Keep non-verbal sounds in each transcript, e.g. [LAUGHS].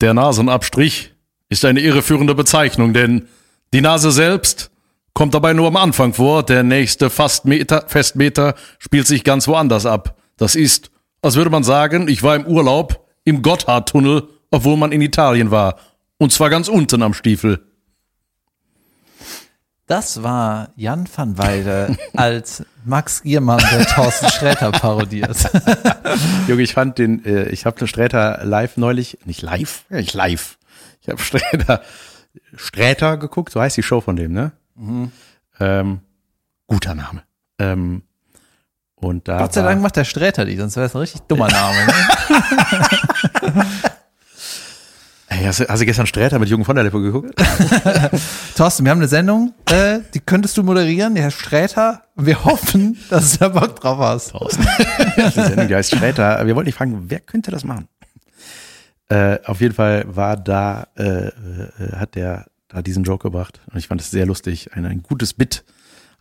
Der Nasenabstrich ist eine irreführende Bezeichnung, denn die Nase selbst kommt dabei nur am Anfang vor. Der nächste Fastmeter, Festmeter spielt sich ganz woanders ab. Das ist, als würde man sagen, ich war im Urlaub im Gotthardtunnel, obwohl man in Italien war. Und zwar ganz unten am Stiefel. Das war Jan van Weide [LAUGHS] als Max Giermann, der Thorsten Sträter parodiert. [LAUGHS] Junge, ich fand den, äh, ich habe den Sträter live neulich, nicht live, nicht live. Ich habe Sträter, Sträter geguckt, so heißt die Show von dem, ne? Mhm. Ähm, guter Name. Ähm, und da Gott sei Dank macht der Sträter die, sonst wäre es ein richtig dummer Name. Ne? [LAUGHS] Hast, du, hast du gestern Sträter mit Jürgen von der Lippe geguckt? [LAUGHS] Thorsten, wir haben eine Sendung, äh, die könntest du moderieren, der Herr Sträter. Wir hoffen, [LAUGHS] dass du da Bock drauf hast. Die Sendung, die heißt Sträter. Wir wollten dich fragen, wer könnte das machen? Äh, auf jeden Fall war da, äh, äh, hat der da diesen Joke gebracht. Und ich fand es sehr lustig. Ein, ein gutes Bit.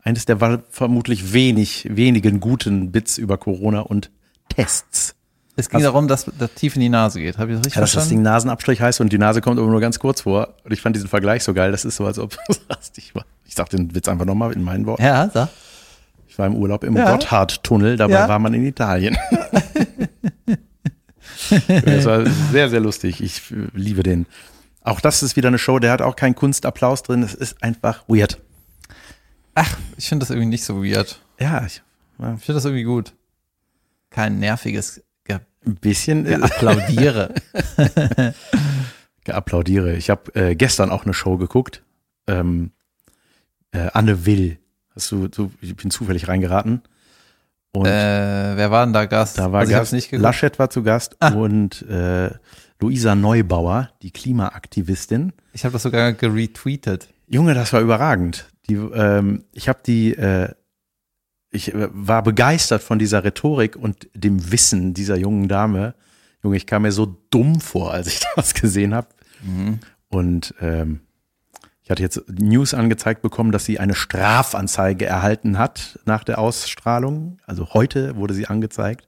Eines der vermutlich wenig, wenigen guten Bits über Corona und Tests. Es ging Was? darum, dass das tief in die Nase geht. Habe ich das richtig Ja, dass das verstanden? Ding Nasenabstrich heißt und die Nase kommt aber nur ganz kurz vor. Und ich fand diesen Vergleich so geil. Das ist so, als ob [LAUGHS] sagst, ich war. Ich sag den Witz einfach nochmal in meinen Worten. Ja, sag. Ich war im Urlaub im Ja. Gotthardtunnel, dabei Ja. war man in Italien. [LAUGHS] das war sehr, sehr lustig. Ich äh, liebe den. Auch das ist wieder eine Show, der hat auch keinen Kunstapplaus drin. Es ist einfach weird. Ach, ich finde das irgendwie nicht so weird. Ja, ich, ja, Ich finde das irgendwie gut. Kein nerviges Ge ein bisschen äh, Applaudiere. [LAUGHS] applaudiere. Ich habe äh, gestern auch eine Show geguckt. Ähm, äh, Anne Will. Hast du, du, ich bin zufällig reingeraten. Und äh, wer war denn da Gast? Da war Also Gast, nicht geguckt. Laschet war zu Gast Ah. und äh, Luisa Neubauer, die Klimaaktivistin. Ich habe das sogar geretweetet. Junge, das war überragend. Die, ähm, ich habe die, äh, ich äh, war begeistert von dieser Rhetorik und dem Wissen dieser jungen Dame. Junge, ich kam mir so dumm vor, als ich [LAUGHS] das gesehen habe. Und ähm, ich hatte jetzt News angezeigt bekommen, dass sie eine Strafanzeige erhalten hat nach der Ausstrahlung. Also heute wurde sie angezeigt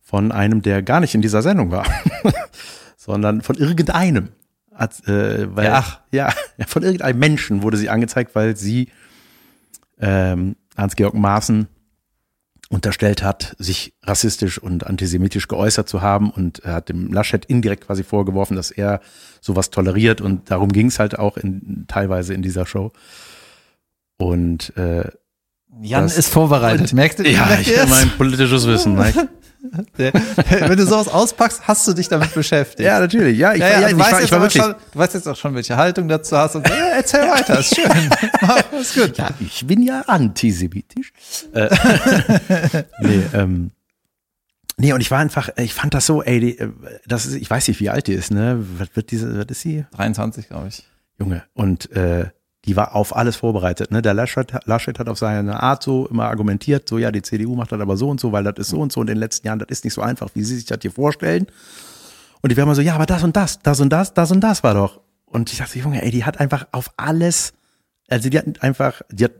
von einem, der gar nicht in dieser Sendung war, [LAUGHS] sondern von irgendeinem. Hat, äh, weil, Ja, ach. ja, ja, [LAUGHS] von irgendeinem Menschen wurde sie angezeigt, weil sie ähm, Hans-Georg Maaßen unterstellt hat, sich rassistisch und antisemitisch geäußert zu haben und er hat dem Laschet indirekt quasi vorgeworfen, dass er sowas toleriert und darum ging es halt auch in, teilweise in dieser Show. Und äh, Jan Das- ist vorbereitet. Merkst du, ja, merkt ich es? mein politisches Wissen. [LAUGHS] Der- Wenn du sowas auspackst, hast du dich damit beschäftigt. Ja, natürlich. Ja, ich, Ja, ja, ja, du, ich, jetzt ich war wirklich. schon, du weißt jetzt auch schon, welche Haltung dazu hast. Und ja, erzähl weiter, ist schön. [LAUGHS] ist gut. Ja, ich bin ja antisemitisch. Äh, [LAUGHS] nee, ähm, nee, und ich war einfach, ich fand das so, ey, die, äh, das ist, ich weiß nicht, wie alt die ist, ne? Was wird diese, was ist sie? 23, glaube ich. Junge. Und äh, die war auf alles vorbereitet. Ne? Der Laschet, Laschet hat auf seine Art so immer argumentiert, so ja, die CDU macht das aber so und so, weil das ist so und so in den letzten Jahren, das ist nicht so einfach, wie sie sich das hier vorstellen. Und die wären immer so, ja, aber das und das, das und das, das und das war doch. Und ich dachte, Junge, ey, die hat einfach auf alles, also die hat einfach, die hat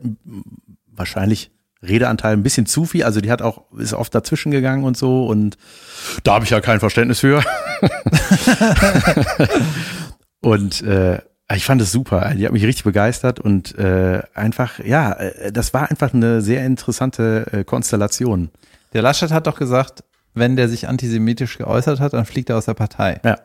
wahrscheinlich Redeanteil ein bisschen zu viel, also die hat auch, ist oft dazwischen gegangen und so und da habe ich ja kein Verständnis für. [LAUGHS] und äh, ich fand es super. Die hat mich richtig begeistert und äh, einfach, ja, äh, das war einfach eine sehr interessante äh, Konstellation. Der Laschet hat doch gesagt, wenn der sich antisemitisch geäußert hat, dann fliegt er aus der Partei. Ja.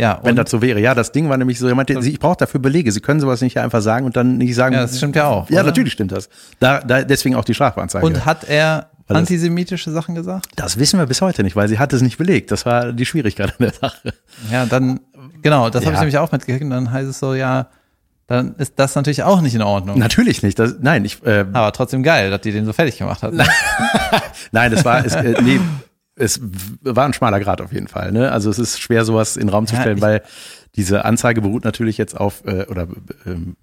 Ja, Wenn das so wäre. Ja, das Ding war nämlich so, er meinte, ich brauche dafür Belege. Sie können sowas nicht einfach sagen und dann nicht sagen. ja das stimmt ja auch. Ja, oder? natürlich stimmt das. Da, da deswegen auch die Strafanzeige. Und hat er das- antisemitische Sachen gesagt? das wissen wir bis heute nicht, weil sie hat es nicht belegt. Das war die Schwierigkeit an der Sache. Ja, dann, genau, das habe Ja. ich nämlich auch mitgekriegt. Und dann heißt es so, ja, dann ist das natürlich auch nicht in Ordnung. Natürlich nicht. Das, nein, ich, äh, Aber trotzdem geil, dass die den so fertig gemacht hat. [LAUGHS] nein, es war, es, äh, nee, es war ein schmaler Grad auf jeden Fall. Ne? Also es ist schwer, sowas in den Raum zu Ja, stellen, weil diese Anzeige beruht natürlich jetzt auf äh, oder ähm,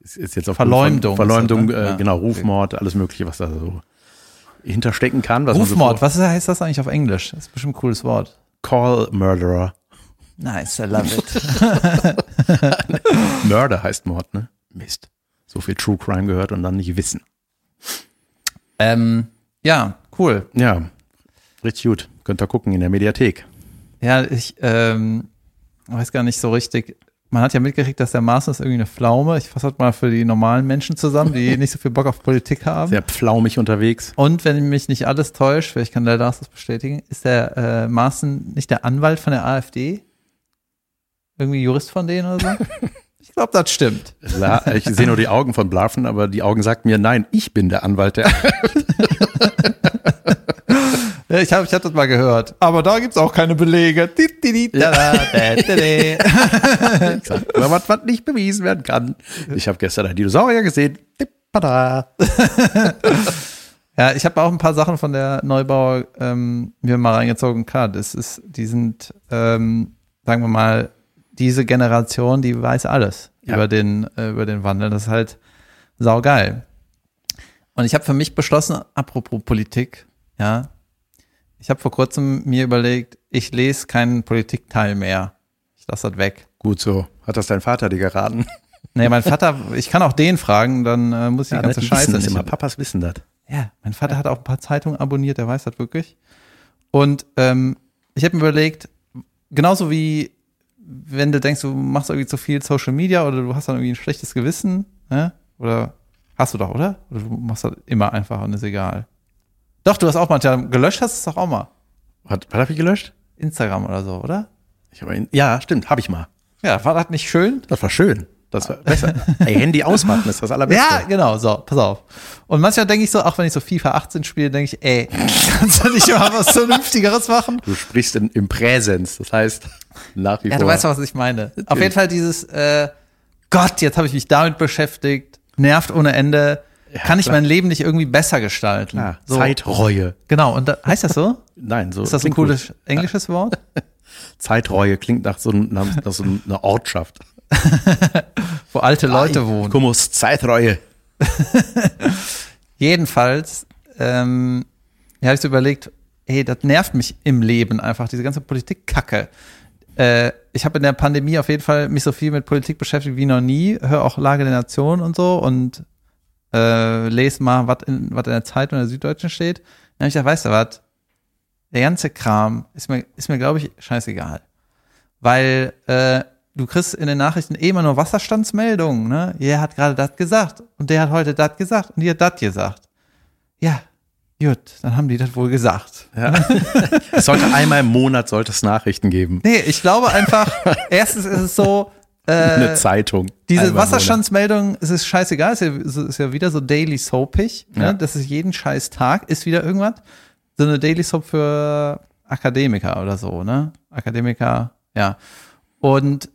ist jetzt auf Verleumdung Verleumdung, das, ne? äh, Ja. genau, Rufmord, alles Mögliche, was da so hinterstecken kann. Was Rufmord, so was heißt das eigentlich auf Englisch? Das ist bestimmt ein cooles Wort. Call Murderer. Nice, I love it. [LAUGHS] Murder heißt Mord, ne? Mist. So viel True Crime gehört und dann nicht wissen. ähm, ja, cool. Ja, richtig gut. Könnt ihr gucken in der Mediathek. Ja, ich, ähm, weiß gar nicht so richtig. Man hat ja mitgekriegt, dass der ist irgendwie eine Pflaume. Ich fasse das mal für die normalen Menschen zusammen, die nicht so viel Bock auf Politik haben. Sehr pflaumig unterwegs. Und wenn mich nicht alles täuscht, vielleicht kann der Lars das bestätigen, ist der äh, Maaßen nicht der Anwalt von der AfD? Irgendwie Jurist von denen oder so? [LAUGHS] Ich glaube, das stimmt. La ich sehe nur die Augen von Blarfen, aber die Augen sagten mir, nein, ich bin der Anwalt der. Ja, ich habe ich hab das mal gehört. Aber da gibt's auch keine Belege. Aber [LAUGHS] was, was nicht bewiesen werden kann. Ich habe gestern einen Dinosaurier gesehen. [LAUGHS] Ja, ich habe auch ein paar Sachen von der Neubauer ähm, mir mal reingezogen. Klar, das ist, die sind, ähm, sagen wir mal, diese Generation, die weiß alles Ja. über den äh, über den Wandel. Das ist halt saugeil. Und ich habe für mich beschlossen, apropos Politik, ja, ich habe vor kurzem mir überlegt, ich lese keinen Politikteil mehr. Ich lasse das weg. Gut so. Hat das dein Vater dir geraten? [LAUGHS] Nee, mein Vater, ich kann auch den fragen, dann äh, muss ich die ganze Scheiße wissen nicht. immer. Papas wissen das. Ja, mein Vater hat auch ein paar Zeitungen abonniert, der weiß das wirklich. Und ähm, ich habe mir überlegt, genauso wie wenn du denkst, du machst irgendwie zu viel Social Media oder du hast dann irgendwie ein schlechtes Gewissen, ne? Oder hast du doch, oder? Oder du machst das immer einfach und ist egal. Doch, du hast auch manchmal gelöscht, hast du es doch auch mal. Was, was habe ich gelöscht? Instagram oder so, oder? Ich hab ja, stimmt, habe ich mal. Ja, war das nicht schön? Das war schön. Das war besser. Ey, Handy ausmachen ist das allerbeste. Ja, genau, so, pass auf. Und manchmal denke ich so, auch wenn ich so FIFA 18 spiele, denke ich, ey, [LAUGHS] kannst du nicht mal was Vernünftigeres machen? Du sprichst in, im Präsens. Das heißt, nach wie Ja, vor. du weißt doch, was ich meine. Auf jeden Fall dieses, äh, Gott, jetzt habe ich mich damit beschäftigt, nervt ohne Ende. Kann ich klar. mein Leben nicht irgendwie besser gestalten? Klar, so. Zeitreue. Genau, und da, heißt das so? [LAUGHS] Nein, so. Ist das ein klingt gut. cooles englisches Wort? [LAUGHS] Zeitreue klingt nach so, einem- nach so einer Ortschaft. [LAUGHS] Wo alte Leute wohnen. Kummus, Zeitreue. [LAUGHS] Jedenfalls, ähm, habe ich so überlegt, hey, das nervt mich im Leben einfach, diese ganze Politik-Kacke. Äh, ich habe in der Pandemie auf jeden Fall mich so viel mit Politik beschäftigt wie noch nie, höre auch Lage der Nation und so und äh, lese mal, was in, was in der Zeitung der Süddeutschen steht. Dann habe ich gedacht, weißt du was, der ganze Kram ist mir, ist mir glaube ich, scheißegal. Weil äh, du kriegst in den Nachrichten eh immer nur Wasserstandsmeldungen, ne? Der hat gerade das gesagt und der hat heute das gesagt und die hat das gesagt. Ja, gut, dann haben die das wohl gesagt. Ja. [LAUGHS] es sollte einmal im Monat sollte es Nachrichten geben. Nee, ich glaube einfach, [LAUGHS] erstens ist es so, Eine äh, Zeitung. diese. Wasserstandsmeldung, es ist scheißegal, es ist ja, ist ja wieder so daily soapig, ne? Ja. das ist jeden scheiß Tag, ist wieder irgendwas. So eine Daily Soap für Akademiker oder so, ne? Akademiker, ja. Und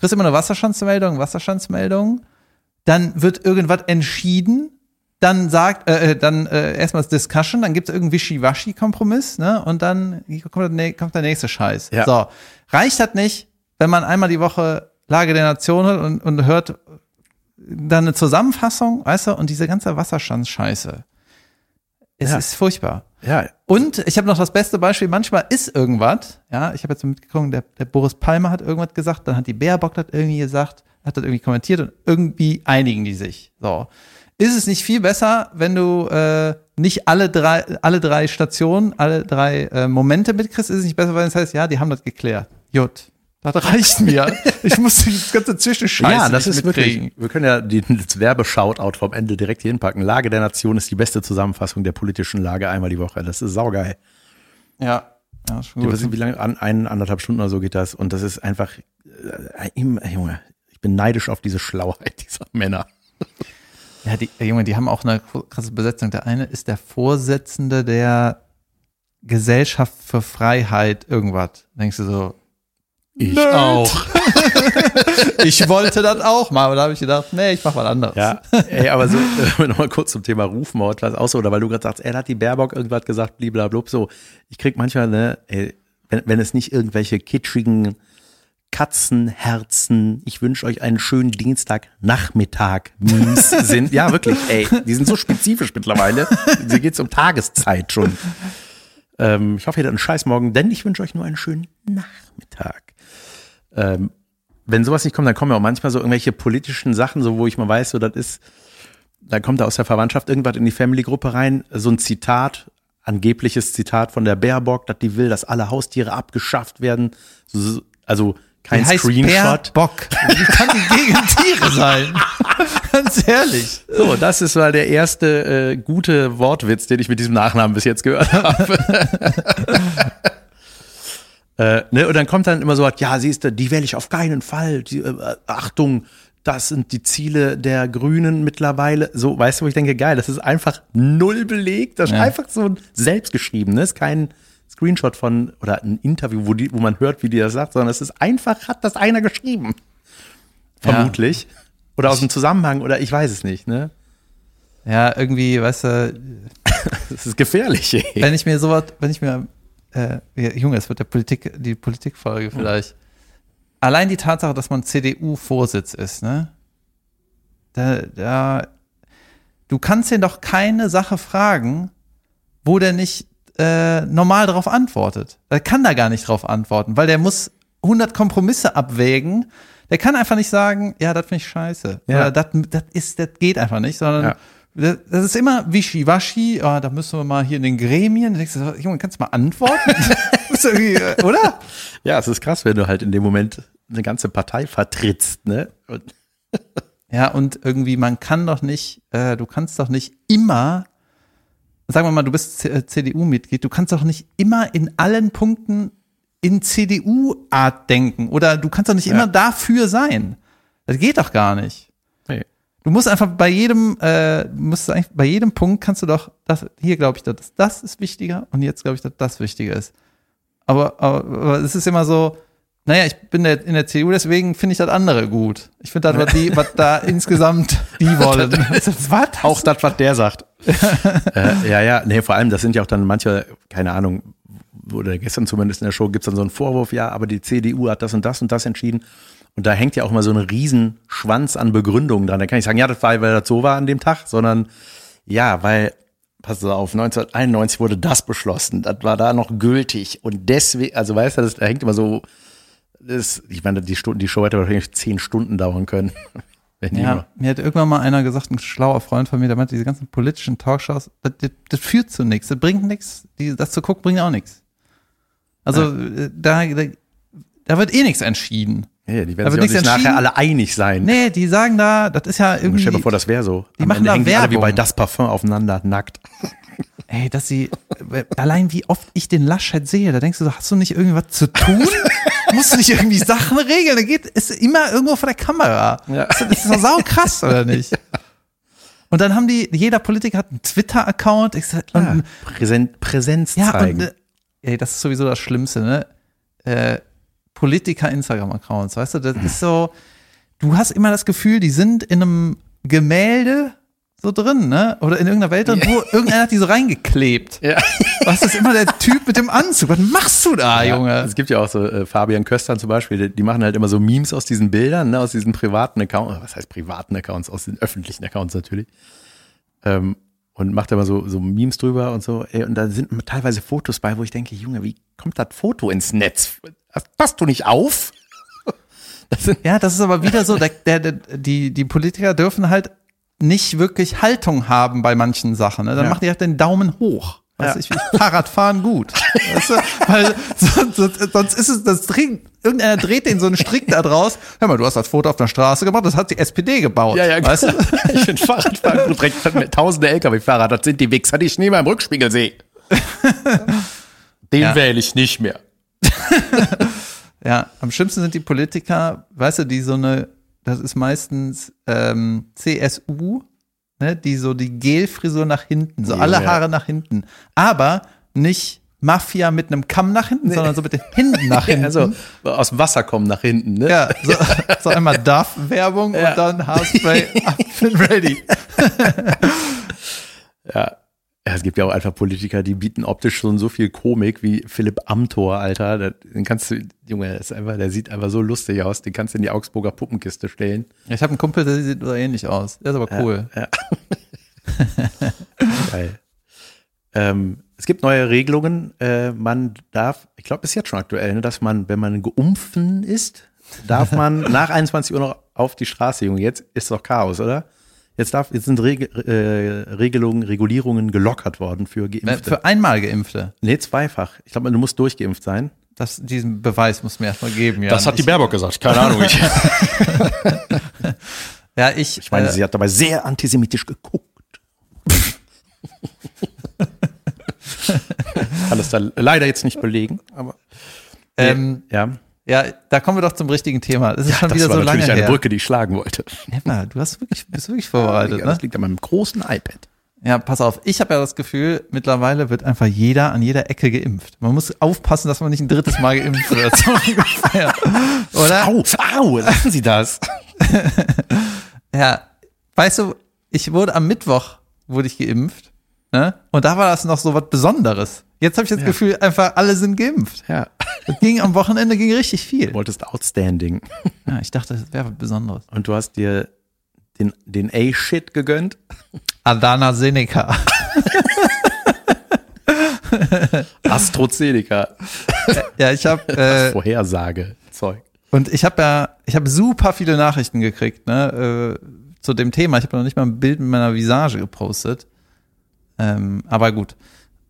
kriegst immer eine Wasserstandsmeldung, Wasserstandsmeldung, dann wird irgendwas entschieden, dann sagt, äh, äh, dann äh, erstmal das Discussion, dann gibt es irgendeinen Wischiwaschi-Kompromiss, ne? Und dann kommt kommt der nächste Scheiß. Ja. So. Reicht das nicht, wenn man einmal die Woche Lage der Nation hört und, und hört dann eine Zusammenfassung, weißt du, und diese ganze Wasserstandsscheiße. Es Ja. ist furchtbar. Ja, Und ich habe noch das beste Beispiel, manchmal ist irgendwas, ja, ich habe jetzt mitgekommen, der, der Boris Palmer hat irgendwas gesagt, dann hat die Baerbock das irgendwie gesagt, hat das irgendwie kommentiert und irgendwie einigen die sich. So. Ist es nicht viel besser, wenn du äh, nicht alle drei, alle drei Stationen, alle drei äh, Momente mitkriegst? Ist es nicht besser, wenn es heißt, ja, die haben das geklärt. Jut. Das reicht mir. Ich muss die ganze Zwischenscheiße ja, das ist mitkriegen. wirklich. Wir können ja die, das Werbeshoutout vom Ende direkt hier hinpacken. Lage der Nation ist die beste Zusammenfassung der politischen Lage einmal die Woche. Das ist saugeil. Ja. ja ist gut. weiß nicht, wie lange, an, ein, anderthalb Stunden oder so geht das. Und das ist einfach, äh, Junge, ich bin neidisch auf diese Schlauheit dieser Männer. Ja, die äh, Junge, die haben auch eine krasse Besetzung. Der eine ist der Vorsitzende der Gesellschaft für Freiheit, irgendwas. Denkst du so, Ich Nerd. auch. [LAUGHS] ich wollte das auch mal, aber da habe ich gedacht, nee, ich mach was anderes. Ja, ey, aber so, [LAUGHS] äh, nochmal kurz zum Thema Rufmord, was auch so, oder weil du gerade sagst, da hat die Baerbock irgendwas gesagt, blablabla, so. Ich krieg manchmal, ne, ey, wenn, wenn es nicht irgendwelche kitschigen Katzenherzen, ich wünsche euch einen schönen Dienstagnachmittag Memes [LAUGHS] sind. Ja, wirklich, ey, die sind so spezifisch mittlerweile. Hier geht's um Tageszeit schon. Ähm, ich hoffe, ihr habt einen scheiß Morgen, denn ich wünsche euch nur einen schönen Nachmittag. Ähm, wenn sowas nicht kommt, dann kommen ja auch manchmal so irgendwelche politischen Sachen, so wo ich mal weiß, so das ist, da kommt da aus der Verwandtschaft irgendwas in die Family-Gruppe rein, so ein Zitat, angebliches Zitat von der Baerbock, dass die will, dass alle Haustiere abgeschafft werden. So, so- also kein die Screenshot. Bock. Wie kann die gegen Tiere sein? [LAUGHS] Ganz ehrlich. So, das ist mal der erste äh, gute Wortwitz, den ich mit diesem Nachnamen bis jetzt gehört habe. [LAUGHS] äh, ne, und dann kommt dann immer so, ja, siehst du, die wähle ich auf keinen Fall. Die, äh, Achtung, das sind die Ziele der Grünen mittlerweile. So, weißt du, wo ich denke, geil, das ist einfach null belegt. Das ist Ja. einfach so ein selbstgeschriebenes, kein Screenshot von oder ein Interview, wo, die, wo man hört, wie die das sagt, sondern es ist einfach, hat das einer geschrieben. Ja. Vermutlich. Oder aus dem Zusammenhang, oder ich weiß es nicht, ne? Ja, irgendwie, weißt du, [LAUGHS] Das ist gefährlich, ey. wenn ich mir sowas, wenn ich mir, äh, Junge, es wird der Politik, die Politikfolge vielleicht. Allein die Tatsache, dass man CDU-Vorsitz ist, ne? Da, da, du kannst ihn doch keine Sache fragen, wo der nicht äh, normal darauf antwortet. Der kann da gar nicht drauf antworten, weil der muss 100 Kompromisse abwägen. Der kann einfach nicht sagen, ja, das finde ich scheiße. Ja. Oder das ist, das geht einfach nicht, sondern Ja. Das, ist immer wischiwaschi. Oh, da müssen wir mal hier in den Gremien. Da denkst du, Junge, kannst du mal antworten? [LAUGHS] Äh, Oder? Ja, es ist krass, wenn du halt in dem Moment eine ganze Partei vertrittst, ne? Und [LAUGHS] Ja, und irgendwie, man kann doch nicht, äh, du kannst doch nicht immer, sagen wir mal, du bist C- äh, CDU-Mitglied, du kannst doch nicht immer in allen Punkten in CDU-Art denken oder du kannst doch nicht immer dafür sein. Das geht doch gar nicht. Du musst einfach bei jedem, äh, musst du eigentlich, bei jedem Punkt kannst du doch, das, hier glaube ich, dass das ist wichtiger und jetzt glaube ich, dass das wichtiger ist. Aber, aber, aber es ist immer so, naja, ich bin der, in der CDU, deswegen finde ich das andere gut. Ich finde das, was, die, was da [LAUGHS] insgesamt die wollen. was? Auch das, was der sagt. [LAUGHS] äh, ja, ja, nee, vor allem, das sind ja auch dann manche, keine Ahnung, oder gestern zumindest in der Show gibt's dann so einen Vorwurf, ja, aber die CDU hat das und das und das entschieden. Und da hängt ja auch mal so ein Riesenschwanz an Begründungen dran. Da kann ich sagen, ja, das war, weil das so war an dem Tag, sondern ja, weil, pass auf, 1991 wurde das beschlossen. Das war da noch gültig. Und deswegen, also weißt du, das, da hängt immer so, das, ich meine, die, Stunden, die Show hätte wahrscheinlich zehn Stunden dauern können. [LAUGHS] Ja, mir hat irgendwann mal einer gesagt, ein schlauer Freund von mir, der meinte, diese ganzen politischen Talkshows, das, das, das führt zu nichts, das bringt nichts. Das zu gucken, bringt auch nichts. Also äh, da, da, da wird eh nichts entschieden. Ja, die werden sich nicht nachher alle einig sein. Nee, die sagen da, das ist ja irgendwie. Stell dir vor, das wäre so. die Am machen Ende da die alle wie Werbung. bei das Parfum aufeinander, nackt. [LAUGHS] Ey, dass sie, allein wie oft ich den Laschet sehe, da denkst du so, hast du nicht irgendwas zu tun? [LAUGHS] Musst du nicht irgendwie Sachen regeln? Da geht, ist immer irgendwo vor der Kamera. Ja. Das ist doch sau krass, oder [LAUGHS] nicht? Und dann haben die, jeder Politiker hat einen Twitter-Account. Ja, und, Präsen Präsenz ja, zeigen. und, äh, ey, das ist sowieso das Schlimmste, ne? Äh, Politiker-Instagram-Accounts, weißt du, das ist so, du hast immer das Gefühl, die sind in einem Gemälde so drin, ne? Oder in irgendeiner Welt drin, wo irgendeiner hat die so reingeklebt. ja. Was ist immer der Typ mit dem Anzug? Was machst du da, Junge? Es gibt ja auch so äh, Fabian Köstern zum Beispiel, die, die machen halt immer so Memes aus diesen Bildern, ne, aus diesen privaten Accounts, was heißt privaten Accounts, aus den öffentlichen Accounts natürlich. Ähm, und macht immer so, so Memes drüber und so. Ey, und da sind teilweise Fotos bei, wo ich denke, Junge, wie kommt das Foto ins Netz? Passt du nicht auf? Das Ja, das ist aber wieder so, der, der, die, die Politiker dürfen halt nicht wirklich Haltung haben bei manchen Sachen. Ne? Dann Ja. machen die halt den Daumen hoch. Ja. ich, ich Fahrradfahren gut. Weißt du? Weil sonst, sonst, sonst ist es, das dreht, irgendeiner dreht den so einen Strick da draus. Hör mal, du hast das Foto auf der Straße gemacht, das hat die SPD gebaut. ja, ja, weißt du? [LAUGHS] Ich finde Fahrradfahren gut, direkt mit tausende LKW-Fahrer, das sind die Wichser, die ich nie mehr im Rückspiegel sehe. [LAUGHS] Den Ja. wähle ich nicht mehr. [LAUGHS] Ja, am schlimmsten sind die Politiker, weißt du, die so eine, das ist meistens ähm, CSU, ne, die so die Gelfrisur nach hinten, so Ja, alle ja. Haare nach hinten. Aber nicht Mafia mit einem Kamm nach hinten, sondern so mit den Händen nach [LAUGHS] hinten. Also aus dem Wasser kommen nach hinten, ne? ja, [LAUGHS] so, so einmal Duff-Werbung Ja. und dann Haarspray, up and ready. Ja. Ja, es gibt ja auch einfach Politiker, die bieten optisch schon so viel Komik wie Philipp Amthor, Alter. Den kannst du, Junge, der ist einfach, der sieht einfach so lustig aus. Den kannst du in die Augsburger Puppenkiste stellen. Ich habe einen Kumpel, der sieht so ähnlich aus. Der ist aber cool. Ja. [LAUGHS] Geil. Ähm, es gibt neue Regelungen. Äh, man darf, ich glaube, ist jetzt schon aktuell, ne, dass man, wenn man geimpfen ist, darf man [LAUGHS] nach 21 Uhr noch auf die Straße, Junge. Jetzt ist doch Chaos, oder? Jetzt darf, jetzt sind Reg äh, Regelungen, Regulierungen gelockert worden für Geimpfte. Für einmal Geimpfte. Nee, zweifach. Ich glaube, du musst durchgeimpft sein. das, diesen Beweis muss mir erstmal geben. Ja. Das hat die Baerbock gesagt, keine Ahnung. Ich, [LAUGHS] Ja, ich, ich meine, äh, sie hat dabei sehr antisemitisch geguckt. Kann das da leider jetzt nicht belegen, aber ähm, ja. Ja, da kommen wir doch zum richtigen Thema. Das ist schon das wieder war so lange natürlich eine her. Brücke, die ich schlagen wollte. Emma, du hast wirklich, bist wirklich vorbereitet, Ja, ne? das liegt an meinem großen iPad. Ja, pass auf. Ich habe ja das Gefühl, mittlerweile wird einfach jeder an jeder Ecke geimpft. Man muss aufpassen, dass man nicht ein drittes Mal geimpft wird. [LAUGHS] So ungefähr. Oder? Au, au, lassen Sie das. [LAUGHS] Ja. Weißt du, ich wurde am Mittwoch wurde ich geimpft. Ne? Und da war das noch so was Besonderes. Jetzt habe ich das Ja. Gefühl, einfach alle sind geimpft. Ja, Das ging am Wochenende ging richtig viel. du wolltest outstanding. Ja, ich dachte, das wäre was Besonderes. Und du hast dir den, den A-Shit gegönnt. Adana Seneca. AstraZeneca. Ja, ich habe äh, Vorhersage. Zeug. Und ich habe ja, ich habe super viele Nachrichten gekriegt, ne, äh, zu dem Thema. Ich habe noch nicht mal ein Bild mit meiner Visage gepostet. Ähm, aber gut.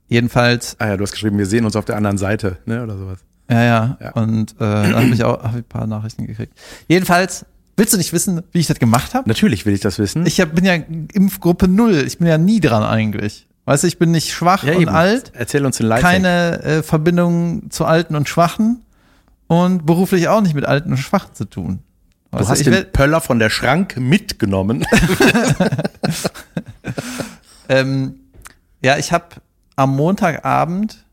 Jedenfalls, Ah ja, du hast geschrieben, wir sehen uns auf der anderen Seite, ne, oder sowas. Ja, ja. Ja. Und äh, da habe ich auch hab ich ein paar Nachrichten gekriegt. Jedenfalls, willst du nicht wissen, wie ich das gemacht habe? Natürlich will ich das wissen. Ich hab, bin ja Impfgruppe null. Ich bin ja nie dran eigentlich. Weißt du, ich bin nicht schwach ja, und eben. alt. Erzähl uns den Lifehack. keine äh, Verbindung zu Alten und Schwachen und beruflich auch nicht mit Alten und Schwachen zu tun. Du Weißt hast ich den Pöller von der Schrank mitgenommen. [LAUGHS] ähm, ja, ich habe am Montagabend,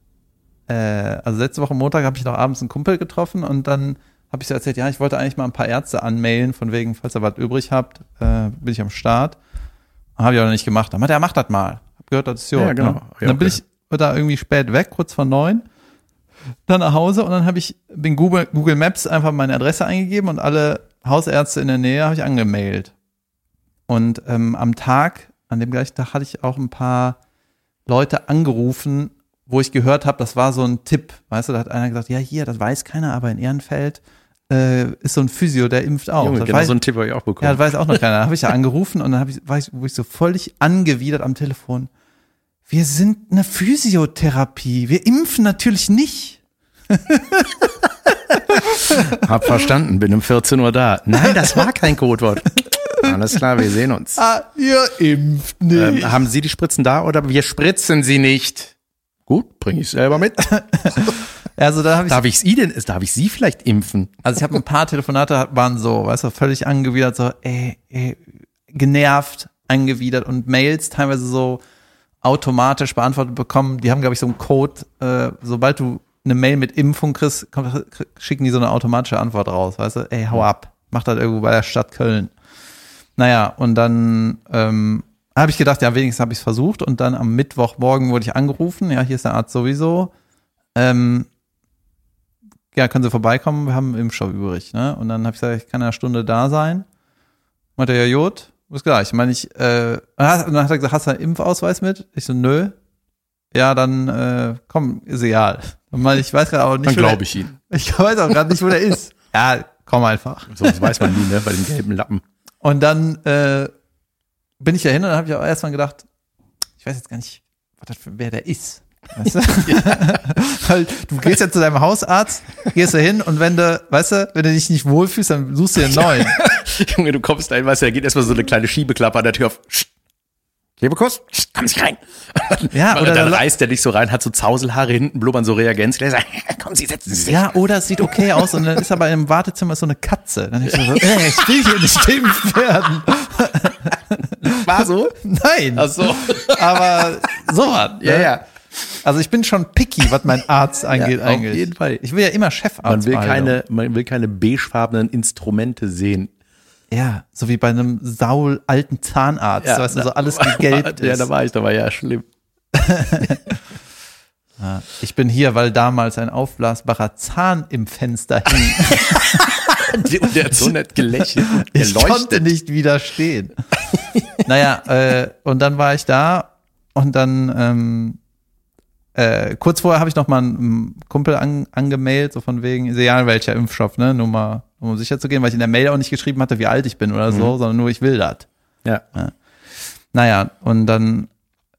äh, also letzte Woche Montag, habe ich noch abends einen Kumpel getroffen und dann habe ich so erzählt, ja, ich wollte eigentlich mal ein paar Ärzte anmailen, von wegen, falls ihr was übrig habt, äh, bin ich am Start. Habe ich aber nicht gemacht. Dann meinte er, mach das mal. Hab gehört, das ist jo. Ja, genau. Ne? Ja, dann bin okay. ich da irgendwie spät weg, kurz vor neun. Dann nach Hause und dann habe ich bin Google, Google Maps einfach meine Adresse eingegeben und alle Hausärzte in der Nähe habe ich angemailt. Und ähm, am Tag, an dem gleichen Tag, hatte ich auch ein paar Leute angerufen, wo ich gehört habe, das war so ein Tipp. Weißt du, da hat einer gesagt, ja, hier, das weiß keiner, aber in Ehrenfeld äh, ist so ein Physio, der impft auch. Junge, genau weiß, so einen Tipp habe ich auch ja, bekommen. das weiß auch noch keiner. Da habe ich ja angerufen und dann hab ich, war ich, wo ich so völlig angewidert am Telefon. Wir sind eine Physiotherapie. Wir impfen natürlich nicht. [LAUGHS] Hab verstanden, bin um 14 Uhr da. Nein, das war kein Codewort. [LAUGHS] Alles klar, wir sehen uns. Ah, ihr impft nicht. Ähm, haben Sie die Spritzen da oder wir spritzen sie nicht? Gut, bringe ich selber mit. [LAUGHS] also da ich, Darf ich Sie denn, darf ich Sie vielleicht impfen? also ich habe ein paar Telefonate waren so, weißt du, völlig angewidert, so, ey, ey, genervt, angewidert und Mails teilweise so automatisch beantwortet bekommen. Die haben, glaube ich, so einen Code, äh, sobald du eine Mail mit Impfung kriegst, kommt, schicken die so eine automatische Antwort raus, weißt du, ey, hau ab, mach das irgendwo bei der Stadt Köln. Naja, und dann ähm, habe ich gedacht, ja, wenigstens habe ich es versucht. Und dann am Mittwochmorgen wurde ich angerufen, ja, hier ist der Arzt sowieso. Ähm, ja, können Sie vorbeikommen, wir haben einen Impfstoff übrig. Ne? Und dann habe ich gesagt, ich kann in einer Stunde da sein. Meinte er, ja, Jod, bis gleich. Ich meine, ich, äh, und dann hat er gesagt, hast du einen Impfausweis mit? Ich so, nö. Ja, dann, äh, komm, ist egal. Und meine, ich weiß gerade auch nicht, Dann glaube ich Ihnen. [LAUGHS] Ich weiß auch gerade nicht, wo der ist. Ja, komm einfach. Sonst weiß man nie, ne, bei dem gelben Lappen. Und dann äh, bin ich da hin und dann habe ich auch erstmal gedacht, ich weiß jetzt gar nicht, was das für, wer der ist. Weißt du? [LAUGHS] [LAUGHS] Weil du gehst ja zu deinem Hausarzt, gehst da hin und wenn du, weißt du, wenn du dich nicht wohlfühlst, dann suchst du dir einen neuen. [LAUGHS] Junge, du kommst da, weißt du, da geht erstmal so eine kleine Schiebeklappe an der Tür auf. Leberkuss, komm nicht rein. Ja, oder dann reißt der dich so rein, hat so Zauselhaare hinten, blubbern so Reagenzgläser. Komm, Sie setzen Sie sich. Ja, oder es sieht okay aus und dann ist aber im Wartezimmer so eine Katze. Dann du so, ey, ich will hier nicht geimpft werden. War so? [LAUGHS] Nein, Ach so. aber [LAUGHS] sowas. Ne? Ja, ja. Also ich bin schon picky, was mein Arzt angeht Ja, auf eigentlich. jeden Fall. Ich will ja immer Chefarzt Man will keine, man will keine beigefarbenen Instrumente sehen. Ja, so wie bei einem saul alten Zahnarzt, weißt du, so alles gegelbt Ja, ist. da war ich, da war ja schlimm. [LAUGHS] Ja. Ich bin hier, weil damals ein aufblasbarer Zahn im Fenster hing. Und der hat so nett gelächelt. [LAUGHS] Ich konnte nicht widerstehen. [LAUGHS] naja, äh, und dann war ich da und dann ähm, äh, kurz vorher habe ich noch mal einen Kumpel an, angemeldet, so von wegen, egal welcher Impfstoff, ne, nur mal, um sicher zu gehen, weil ich in der Mail auch nicht geschrieben hatte, wie alt ich bin oder so, sondern nur ich will das. Ja. Naja, und dann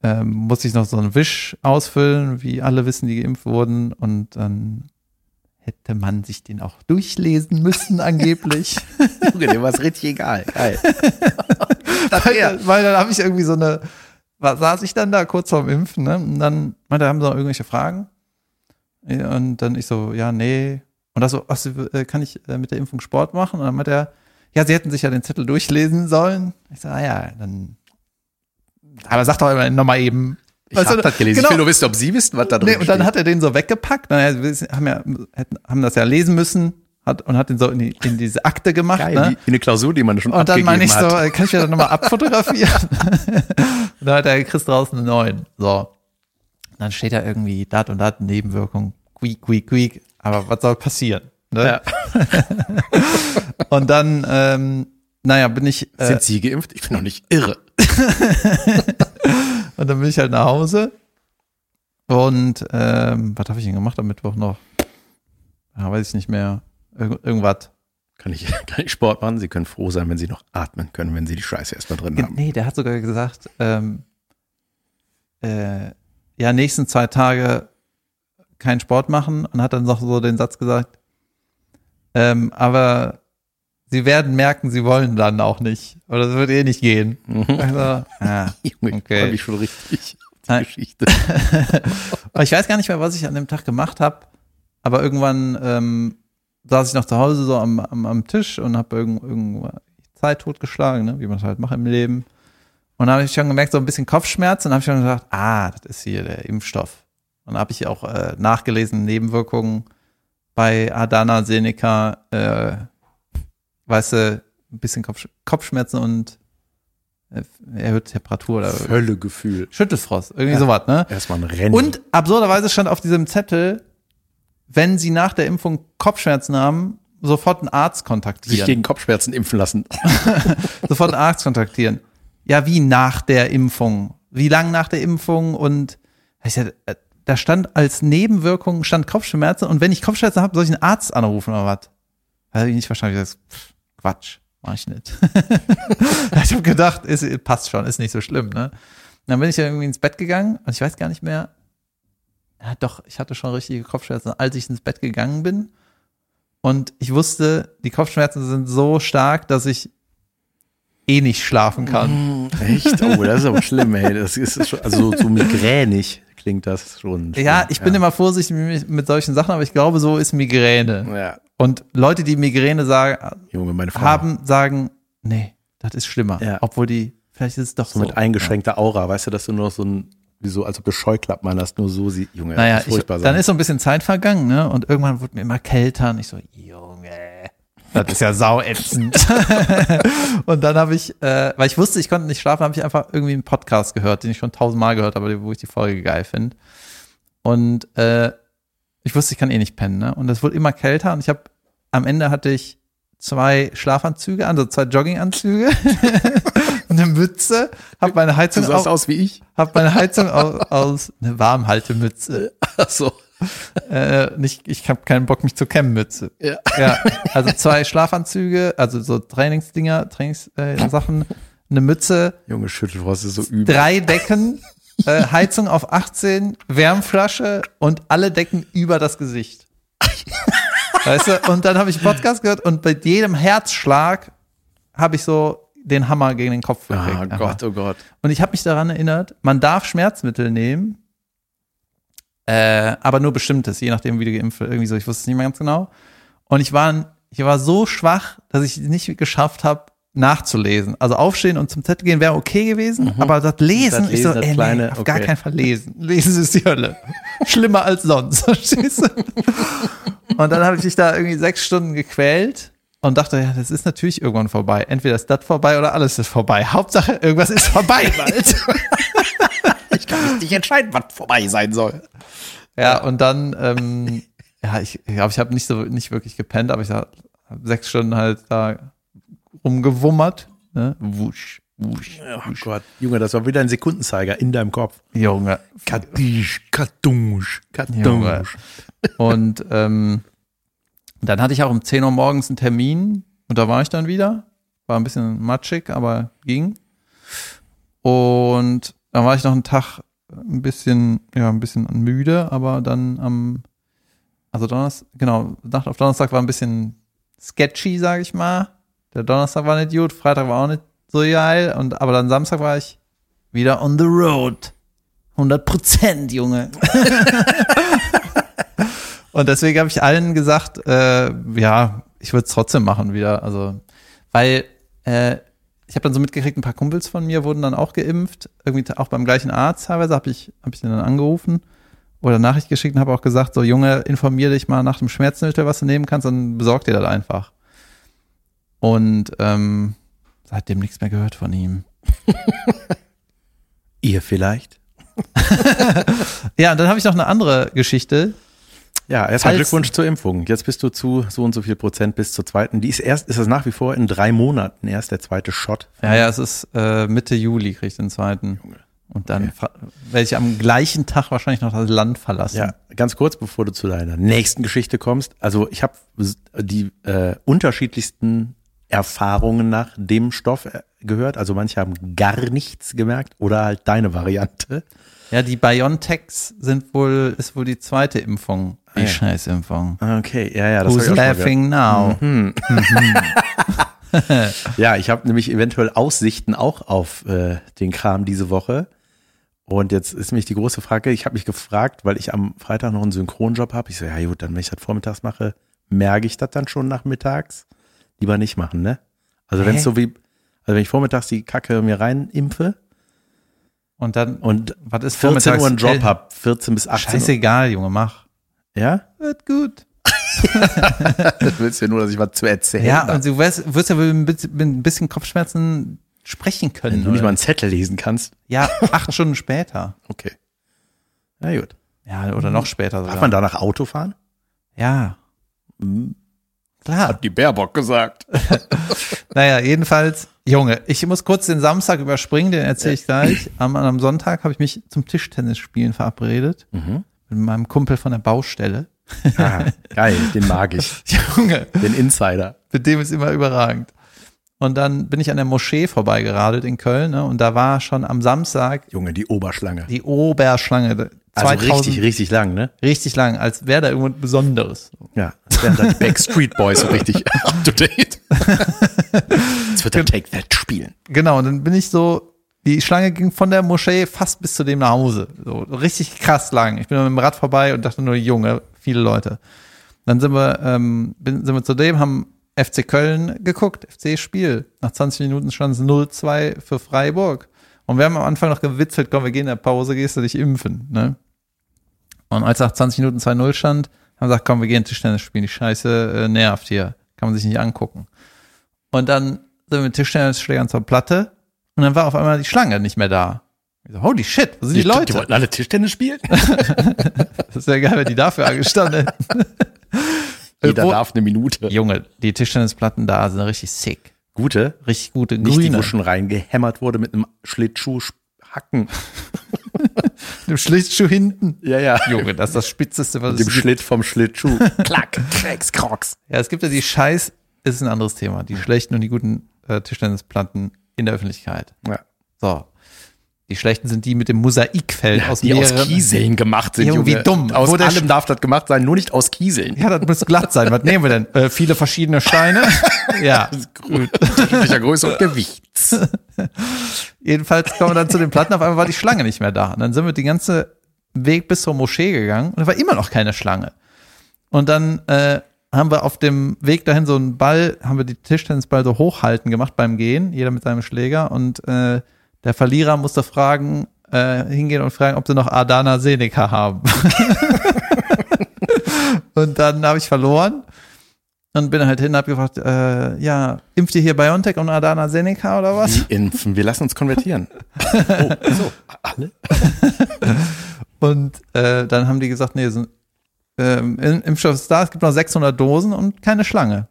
ähm, musste ich noch so einen Wisch ausfüllen, wie alle wissen, die geimpft wurden. Und dann, hätte man sich den auch durchlesen müssen, [LAUGHS] angeblich. Junge, dem war es richtig egal. Geil. [LAUGHS] weil, weil dann habe ich irgendwie so eine, saß ich dann da kurz vorm Impfen, ne? Und dann meinte, haben sie noch irgendwelche Fragen? Und dann ich so, ja, nee. Und da so, ach, äh, kann ich äh, mit der Impfung Sport machen? Und dann meinte er, ja, sie hätten sich ja den Zettel durchlesen sollen. Ich so, ah ja, dann. Aber sag doch immer nochmal eben. Ich weißt hab das gelesen. Genau. Ich will nur wissen, ob Sie wissen, was da drin nee, Und dann hat er den so weggepackt. Dann haben, ja, haben das ja lesen müssen hat, und hat den so in, die, in diese Akte gemacht. Geil, ne? wie eine Klausur, die man schon Und dann meine ich hat. so, kann ich mir das nochmal abfotografieren? [LAUGHS] und dann hat er, kriegst draußen einen neuen. So. Und dann steht da irgendwie dat und dat Nebenwirkung, quiek, quiek, quiek. Aber was soll passieren? Ne? Ja. [LAUGHS] und dann, ähm, naja, bin ich. Äh, Sind Sie geimpft? Ich bin noch nicht irre. [LAUGHS] und dann bin ich halt nach Hause. Und ähm, was habe ich denn gemacht am Mittwoch noch? Ja, weiß ich nicht mehr. Irg irgendwas. Kann ich, [LAUGHS] kann ich Sport machen? Sie können froh sein, wenn Sie noch atmen können, wenn Sie die Scheiße erstmal drin haben. Nee, der hat sogar gesagt, ähm, äh, ja, nächsten zwei Tage keinen Sport machen und hat dann noch so den Satz gesagt, ähm, aber sie werden merken, sie wollen dann auch nicht. Oder es wird eh nicht gehen. Mhm. Also, ah, [LAUGHS] okay. ich mich schon richtig die Geschichte. [LAUGHS] ich weiß gar nicht mehr, was ich an dem Tag gemacht habe, aber irgendwann ähm, saß ich noch zu Hause so am, am, am Tisch und habe irgend, irgendwo Zeit totgeschlagen, ne? wie man es halt macht im Leben. Und dann habe ich schon gemerkt, so ein bisschen Kopfschmerzen und habe ich schon gesagt, ah, das ist hier der Impfstoff. Und habe ich auch äh, nachgelesen, Nebenwirkungen bei Adana Seneca, äh, weißt du, ein bisschen Kopf, Kopfschmerzen und äh, erhöhte Temperatur oder Völlegefühl. Schüttelfrost, irgendwie ja, sowas, ne? Erstmal ein Rennen. Und absurderweise stand auf diesem Zettel, wenn sie nach der Impfung Kopfschmerzen haben, sofort einen Arzt kontaktieren. Sich gegen Kopfschmerzen impfen lassen. [LAUGHS] sofort einen Arzt kontaktieren. Ja, wie nach der Impfung? Wie lang nach der Impfung? Und äh, da stand als Nebenwirkung stand Kopfschmerzen und wenn ich Kopfschmerzen habe, soll ich einen Arzt anrufen oder was? Habe ich nicht verstanden. Ich gesagt, Quatsch, mach ich nicht. [LAUGHS] ich habe gedacht, ist, passt schon, ist nicht so schlimm, ne? dann bin ich ja irgendwie ins Bett gegangen und ich weiß gar nicht mehr. Ja, doch, ich hatte schon richtige Kopfschmerzen, als ich ins Bett gegangen bin. Und ich wusste, die Kopfschmerzen sind so stark, dass ich eh nicht schlafen kann. Mm, echt? Oh, das ist aber schlimm, ey. Das ist schon, also so migränig klingt das schon. Ja, ich bin ja. immer vorsichtig mit solchen Sachen, aber ich glaube, so ist Migräne. Ja. Und Leute, die Migräne sagen, Junge, haben, sagen, nee, das ist schlimmer. Ja. Obwohl die, vielleicht ist es doch so. So mit eingeschränkter Aura, weißt du, dass du nur noch so ein, wie so, als ob du Scheuklappen hast, nur so sieht, Junge, naja, ich, dann ist so ein bisschen Zeit vergangen, ne? Und irgendwann wurde mir immer kälter und ich so, Junge. Das ist ja sauätzend. [LAUGHS] und dann habe ich, äh, weil ich wusste, ich konnte nicht schlafen, habe ich einfach irgendwie einen Podcast gehört, den ich schon tausendmal gehört habe, wo ich die Folge geil finde. Und äh, ich wusste, ich kann eh nicht pennen, ne? Und es wurde immer kälter und ich habe, am Ende hatte ich zwei Schlafanzüge, also zwei Jogginganzüge, [LAUGHS] eine Mütze, habe meine Heizung du sahst aus, aus wie ich, habe meine Heizung aus, aus eine Warmhaltemütze. Ach so. äh, nicht, ich habe keinen Bock, mich zu kämmen Mütze. Ja. ja. Also zwei Schlafanzüge, also so Trainingsdinger, Trainingssachen, äh, eine Mütze. Junge Schüttelfrost ist so übel. Drei Decken, äh, Heizung auf 18, Wärmflasche und alle Decken über das Gesicht. weißt du? Und dann habe ich einen Podcast gehört und bei jedem Herzschlag habe ich so den Hammer gegen den Kopf gekriegt. Oh Gott, oh Gott. Und ich habe mich daran erinnert, man darf Schmerzmittel nehmen, äh, aber nur bestimmtes, je nachdem, wie du geimpft irgendwie so. Ich wusste es nicht mehr ganz genau. Und ich war, ich war so schwach, dass ich es nicht geschafft habe, nachzulesen. Also aufstehen und zum Zettel gehen wäre okay gewesen, mhm. aber das Lesen, das Lesen ich so, ey, kleine, nee, auf okay. gar keinen Fall lesen. [LAUGHS] Lesen ist die Hölle. Schlimmer als sonst, [LAUGHS] verstehst du? und dann habe ich mich da irgendwie sechs Stunden gequält und dachte, ja, das ist natürlich irgendwann vorbei. Entweder ist das vorbei oder alles ist vorbei. Hauptsache, irgendwas ist vorbei [LAUGHS] bald. ich kann nicht entscheiden, was vorbei sein soll. Ja, und dann, ähm, ja, ich glaube, ich habe nicht so nicht wirklich gepennt, aber ich habe sechs Stunden halt da rumgewummert. Ne? Wusch, wusch, Oh Gott, Junge, das war wieder ein Sekundenzeiger in deinem Kopf. Junge. Kadisch, Kartunsch, Kartunsch. [LAUGHS] Und ähm, dann hatte ich auch um 10 Uhr morgens einen Termin und da war ich dann wieder. War ein bisschen matschig, aber ging. Und dann war ich noch einen Tag ein bisschen, ja, ein bisschen müde, aber dann am Also Donnerstag, genau, Nacht auf Donnerstag war ein bisschen sketchy, sage ich mal. Der Donnerstag war nicht gut, Freitag war auch nicht so geil. Und, aber dann Samstag war ich wieder on the road. 100 Prozent, Junge. [LAUGHS] und deswegen habe ich allen gesagt, äh, ja, ich würde es trotzdem machen wieder. Also, weil äh, ich habe dann so mitgekriegt, ein paar Kumpels von mir wurden dann auch geimpft, irgendwie auch beim gleichen Arzt teilweise, habe ich, hab ich den dann angerufen oder Nachricht geschickt und habe auch gesagt, so Junge, informier dich mal nach dem Schmerzmittel, was du nehmen kannst, dann besorg dir das einfach. Und ähm, seitdem nichts mehr gehört von ihm. [LAUGHS] Ihr vielleicht? [LAUGHS] ja, und dann habe ich noch eine andere Geschichte. Ja, erstmal Glückwunsch zur Impfung. Jetzt bist du zu so und so viel Prozent bis zur zweiten. Die ist erst, ist das nach wie vor in drei Monaten erst der zweite Shot. Ja, ja, es ist äh, Mitte Juli krieg ich den zweiten. Junge. Und dann okay. werde ich am gleichen Tag wahrscheinlich noch das Land verlassen. Ja, ganz kurz, bevor du zu deiner nächsten Geschichte kommst. Also ich habe die äh, unterschiedlichsten Erfahrungen nach dem Stoff äh, gehört. Also manche haben gar nichts gemerkt oder halt deine Variante. Ja, die BioNTechs sind wohl, ist wohl die zweite Impfung. Die ah, ja. Scheißimpfung. Okay, ja, ja. Das Who's laughing now? Mhm. Mhm. [LAUGHS] ja, ich habe nämlich eventuell Aussichten auch auf äh, den Kram diese Woche. Und jetzt ist mich die große Frage, ich habe mich gefragt, weil ich am Freitag noch einen Synchronjob habe. Ich so, ja gut, dann wenn ich das vormittags mache, merke ich das dann schon nachmittags? Lieber nicht machen, ne? Also wenn es so wie, also wenn ich vormittags die Kacke mir rein impfe, und dann, und was ist 14 Uhr einen Job hab, 14 bis 18 Scheißegal, Junge, mach. Ja? Wird gut. [LAUGHS] du willst ja nur, dass ich was zu erzählen Ja, habe. und du wirst, wirst ja mit, mit ein bisschen Kopfschmerzen sprechen können. Wenn du nicht mal einen Zettel lesen kannst. Ja, acht Stunden später. [LAUGHS] Okay. Na gut. Ja, oder noch später sogar. Darf man danach Auto fahren? Ja. Mhm. Klar. Hat die Baerbock gesagt. [LAUGHS] naja, jedenfalls, Junge, ich muss kurz den Samstag überspringen, den erzähle ich gleich. Am, am Sonntag habe ich mich zum Tischtennisspielen verabredet. Mhm. Mit meinem Kumpel von der Baustelle. Ah, geil, den mag ich. [LAUGHS] Junge. Den Insider. Mit dem ist immer überragend. Und dann bin ich an der Moschee vorbeigeradelt in Köln ne, und da war schon am Samstag. Junge, die Oberschlange. Die Oberschlange. 2000, also richtig, richtig lang, ne? Richtig lang, als wäre da irgendwas Besonderes. Ja, als wären da die Backstreet Boys so richtig [LAUGHS] up to date. Jetzt wird der Take That spielen. Genau, und dann bin ich so, die Schlange ging von der Moschee fast bis zu dem nach Hause. So richtig krass lang. Ich bin mit dem Rad vorbei und dachte nur, Junge, viele Leute. Dann sind wir, ähm, sind wir zu dem, haben FC Köln geguckt, FC-Spiel. Nach 20 Minuten stand es 0-2 für Freiburg. Und wir haben am Anfang noch gewitzelt, komm, wir gehen in der Pause, gehst du dich impfen, ne? Und als nach 20 Minuten 2-0 stand, haben wir gesagt, komm, wir gehen Tischtennis spielen, die Scheiße äh, nervt hier, kann man sich nicht angucken. Und dann sind wir mit Tischtennisschlägern zur Platte und dann war auf einmal die Schlange nicht mehr da. Ich so, holy shit, wo sind die, die Leute? Die wollten alle Tischtennis spielen? [LAUGHS] das wäre geil, wenn die dafür angestanden hätten. [LAUGHS] Jeder wo, darf eine Minute. Junge, die Tischtennisplatten da sind richtig sick. Gute? Richtig gute, grüne. Nicht die, wo schon reingehämmert wurde mit einem Schlittschuh Hacken. [LAUGHS] dem Schlittschuh hinten. Ja, ja. Junge, das ist das Spitzeste, was mit es dem gibt. Schlitt vom Schlittschuh. [LAUGHS] Klack, Cracks, Crocs. Ja, es gibt ja die Scheiß, ist ein anderes Thema. Die schlechten und die guten äh, Tischtennisplatten in der Öffentlichkeit. Ja. So. Die schlechten sind die mit dem Mosaikfeld ja, aus die mehreren, aus Kieseln gemacht sind. Irgendwie Junge. dumm. Aus Wo allem darf das gemacht sein, nur nicht aus Kieseln. Ja, das muss glatt sein. Was nehmen wir denn? Äh, viele verschiedene Steine. [LAUGHS] ja. Unterschiedlicher Größe und Gewichts. [LAUGHS] Jedenfalls kommen wir dann zu den Platten. Auf einmal war die Schlange nicht mehr da. Und dann sind wir den ganzen Weg bis zur Moschee gegangen und da war immer noch keine Schlange. Und dann äh, haben wir auf dem Weg dahin so einen Ball, haben wir die Tischtennisball so hochhalten gemacht beim Gehen, jeder mit seinem Schläger und äh, der Verlierer musste fragen, äh, hingehen und fragen, ob sie noch Adana Seneca haben. [LAUGHS] und dann habe ich verloren und bin halt hin und habe gefragt, äh, ja, impft ihr hier BioNTech und Adana Seneca oder was? Wie impfen? Wir lassen uns konvertieren. [LAUGHS] oh, so, alle? [LAUGHS] und äh, dann haben die gesagt, nee, so, äh, Impfstoff ist da, es gibt noch 600 Dosen und keine Schlange.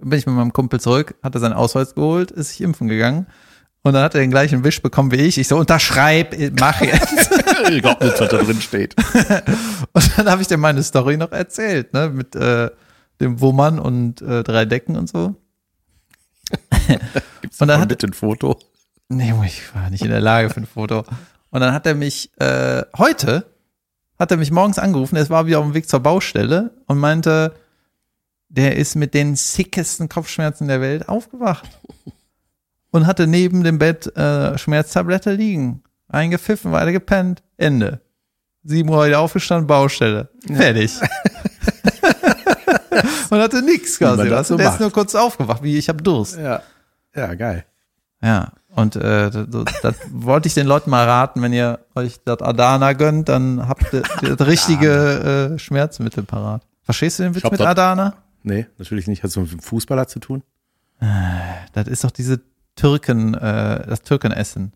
Bin ich mit meinem Kumpel zurück, hat er seinen Ausweis geholt, ist sich impfen gegangen und dann hat er den gleichen Wisch bekommen wie ich. Ich so, unterschreib, mach [LAUGHS] jetzt. ich glaube nicht, was da drin steht. [LAUGHS] und dann habe ich dir meine Story noch erzählt, ne? Mit äh, dem Wummern und äh, drei Decken und so. [LAUGHS] Gibt's und dann hat, bitte ein Foto? Nee, ich war nicht in der Lage für ein Foto. Und dann hat er mich äh, heute hat er mich morgens angerufen, es war wieder auf dem Weg zur Baustelle und meinte, der ist mit den sickesten Kopfschmerzen der Welt aufgewacht und hatte neben dem Bett äh, Schmerztablette liegen. Eingepfiffen, weiter gepennt, Ende. Sieben Uhr wieder aufgestanden, Baustelle. Fertig. [LAUGHS] und hatte nichts quasi. weißt so der ist nur kurz aufgewacht, wie ich hab Durst. Ja. Ja, geil. Ja, und äh, das, das wollte ich den Leuten mal raten, wenn ihr euch das Adana gönnt, dann habt ihr das richtige äh, Schmerzmittel parat. Verstehst du den Witz mit Adana? Nee, natürlich nicht. Hat so mit dem Fußballer zu tun? Das ist doch diese Türken, äh, das Türkenessen.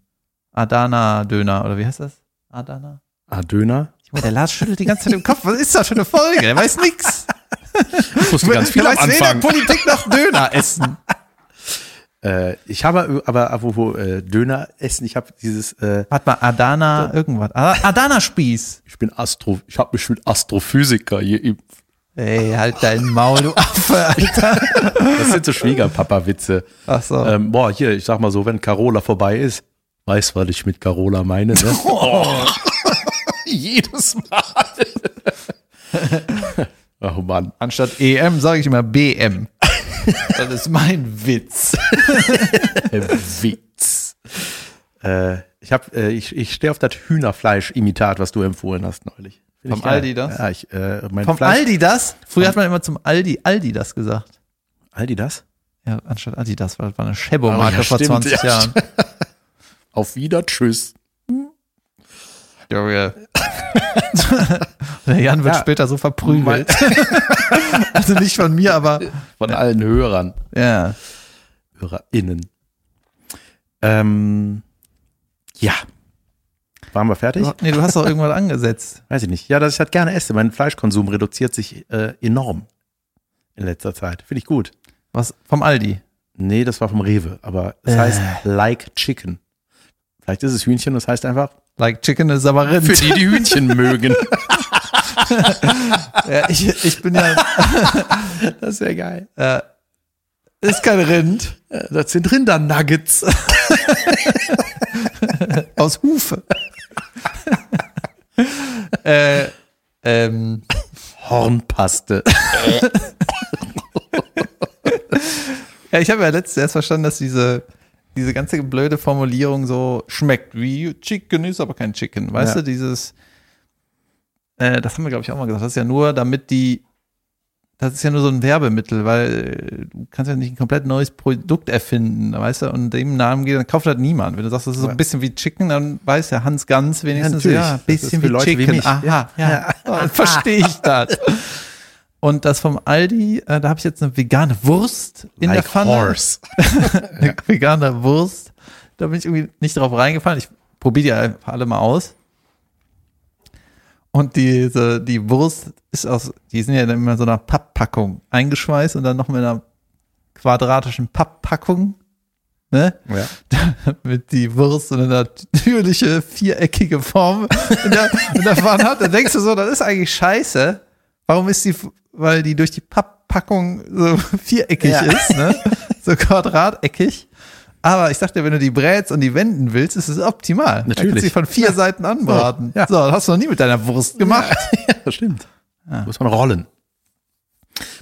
Adana-Döner, oder wie heißt das? Adana? Ah, Döner? Junge, der Lars schüttelt die ganze Zeit im Kopf. Was ist das für eine Folge? Der weiß nix. Ich wusste ganz viel der am weiß weder Anfang. Politik noch Döner essen. Äh, ich habe aber, apropos äh, Döner essen, ich habe dieses, äh, Warte mal, Adana irgendwas. Ada- Adana-Spieß. ich bin Astro, ich habe mich mit Astrophysiker hier im Ey, halt dein Maul, du Affe, Alter. Das sind so Schwiegerpapa-Witze. Ach so. Ähm, boah, hier, ich sag mal so, wenn Carola vorbei ist, weiß, was ich mit Carola meine, ne? [LAUGHS] Oh. [LAUGHS] Jedes Mal. [LAUGHS] oh Mann. Anstatt EM sage ich immer BM. Das ist mein Witz. Witz. Äh, ich hab, äh, ich, ich stehe auf das Hühnerfleisch-Imitat, was du empfohlen hast neulich. Find Vom geil. Aldi das? Ja, ich, äh, mein Vom Fleisch, Aldi das? Früher hat man immer zum Aldi Aldi das gesagt. Aldi das? Ja, anstatt Aldi das, weil das war eine Chebo-Marke Oh ja, vor stimmt, 20 ja, Jahren. Auf wieder, tschüss. Junge. Der Jan wird Ja. später so verprügelt. [LAUGHS] also nicht von mir, aber Von allen Hörern, ja. HörerInnen. Ähm, ja. Waren wir fertig? Nee, du hast doch irgendwas angesetzt. [LAUGHS] Weiß ich nicht. Ja, dass ich halt gerne esse. Mein Fleischkonsum reduziert sich äh, enorm in letzter Zeit. Finde ich gut. Was vom Aldi. Nee, das war vom Rewe, aber es heißt like chicken. Vielleicht ist es Hühnchen, das heißt einfach Like Chicken ist aber Rind. für die, die Hühnchen [LAUGHS] mögen. Ja, ich, ich bin ja, [LAUGHS] Das wäre geil. äh, ist kein Rind. Äh, Das sind Rindernuggets. [LAUGHS] Aus Hufe. [LAUGHS] äh, ähm, Hornpaste. [LAUGHS] ja, ich habe ja letztens erst verstanden, dass diese, diese ganze blöde Formulierung so schmeckt wie Chicken ist aber kein Chicken. Weißt Ja. du, dieses, äh, das haben wir, glaube ich, auch mal gesagt. Das ist ja nur, damit die, das ist ja nur so ein Werbemittel, weil äh, du kannst ja nicht ein komplett neues Produkt erfinden, weißt du, und dem Namen geht, dann kauft das niemand. Wenn du sagst, das ist so ein bisschen wie Chicken, dann weiß ja Hans Ganz wenigstens, natürlich. ja, ein bisschen wie Leute wie Chicken. mich. Aha, ja, Ja. Dann verstehe ich das. Und das vom Aldi, äh, da habe ich jetzt eine vegane Wurst in der like Pfanne. horse. [LAUGHS] Eine vegane Wurst. Da bin ich irgendwie nicht drauf reingefallen. Ich probiere die einfach alle mal aus. Und diese, die Wurst ist aus, die sind ja dann immer in so einer Papppackung eingeschweißt und dann noch mit einer quadratischen Papppackung. Ne? Ja. [LAUGHS] Damit die Wurst so eine natürliche viereckige Form [LAUGHS] in der, in der Pfanne hat. Dann denkst du so, das ist eigentlich scheiße. Warum ist die, weil die durch die Papppackung so [LAUGHS] viereckig Ja. ist, ne? So quadrateckig. Aber ich dachte, wenn du die brätst und die wenden willst, ist es optimal. Natürlich. kannst du sie von vier Seiten anbraten. Ja. So, das hast du noch nie mit deiner Wurst gemacht. Ja, [LAUGHS] das stimmt. Muss man rollen.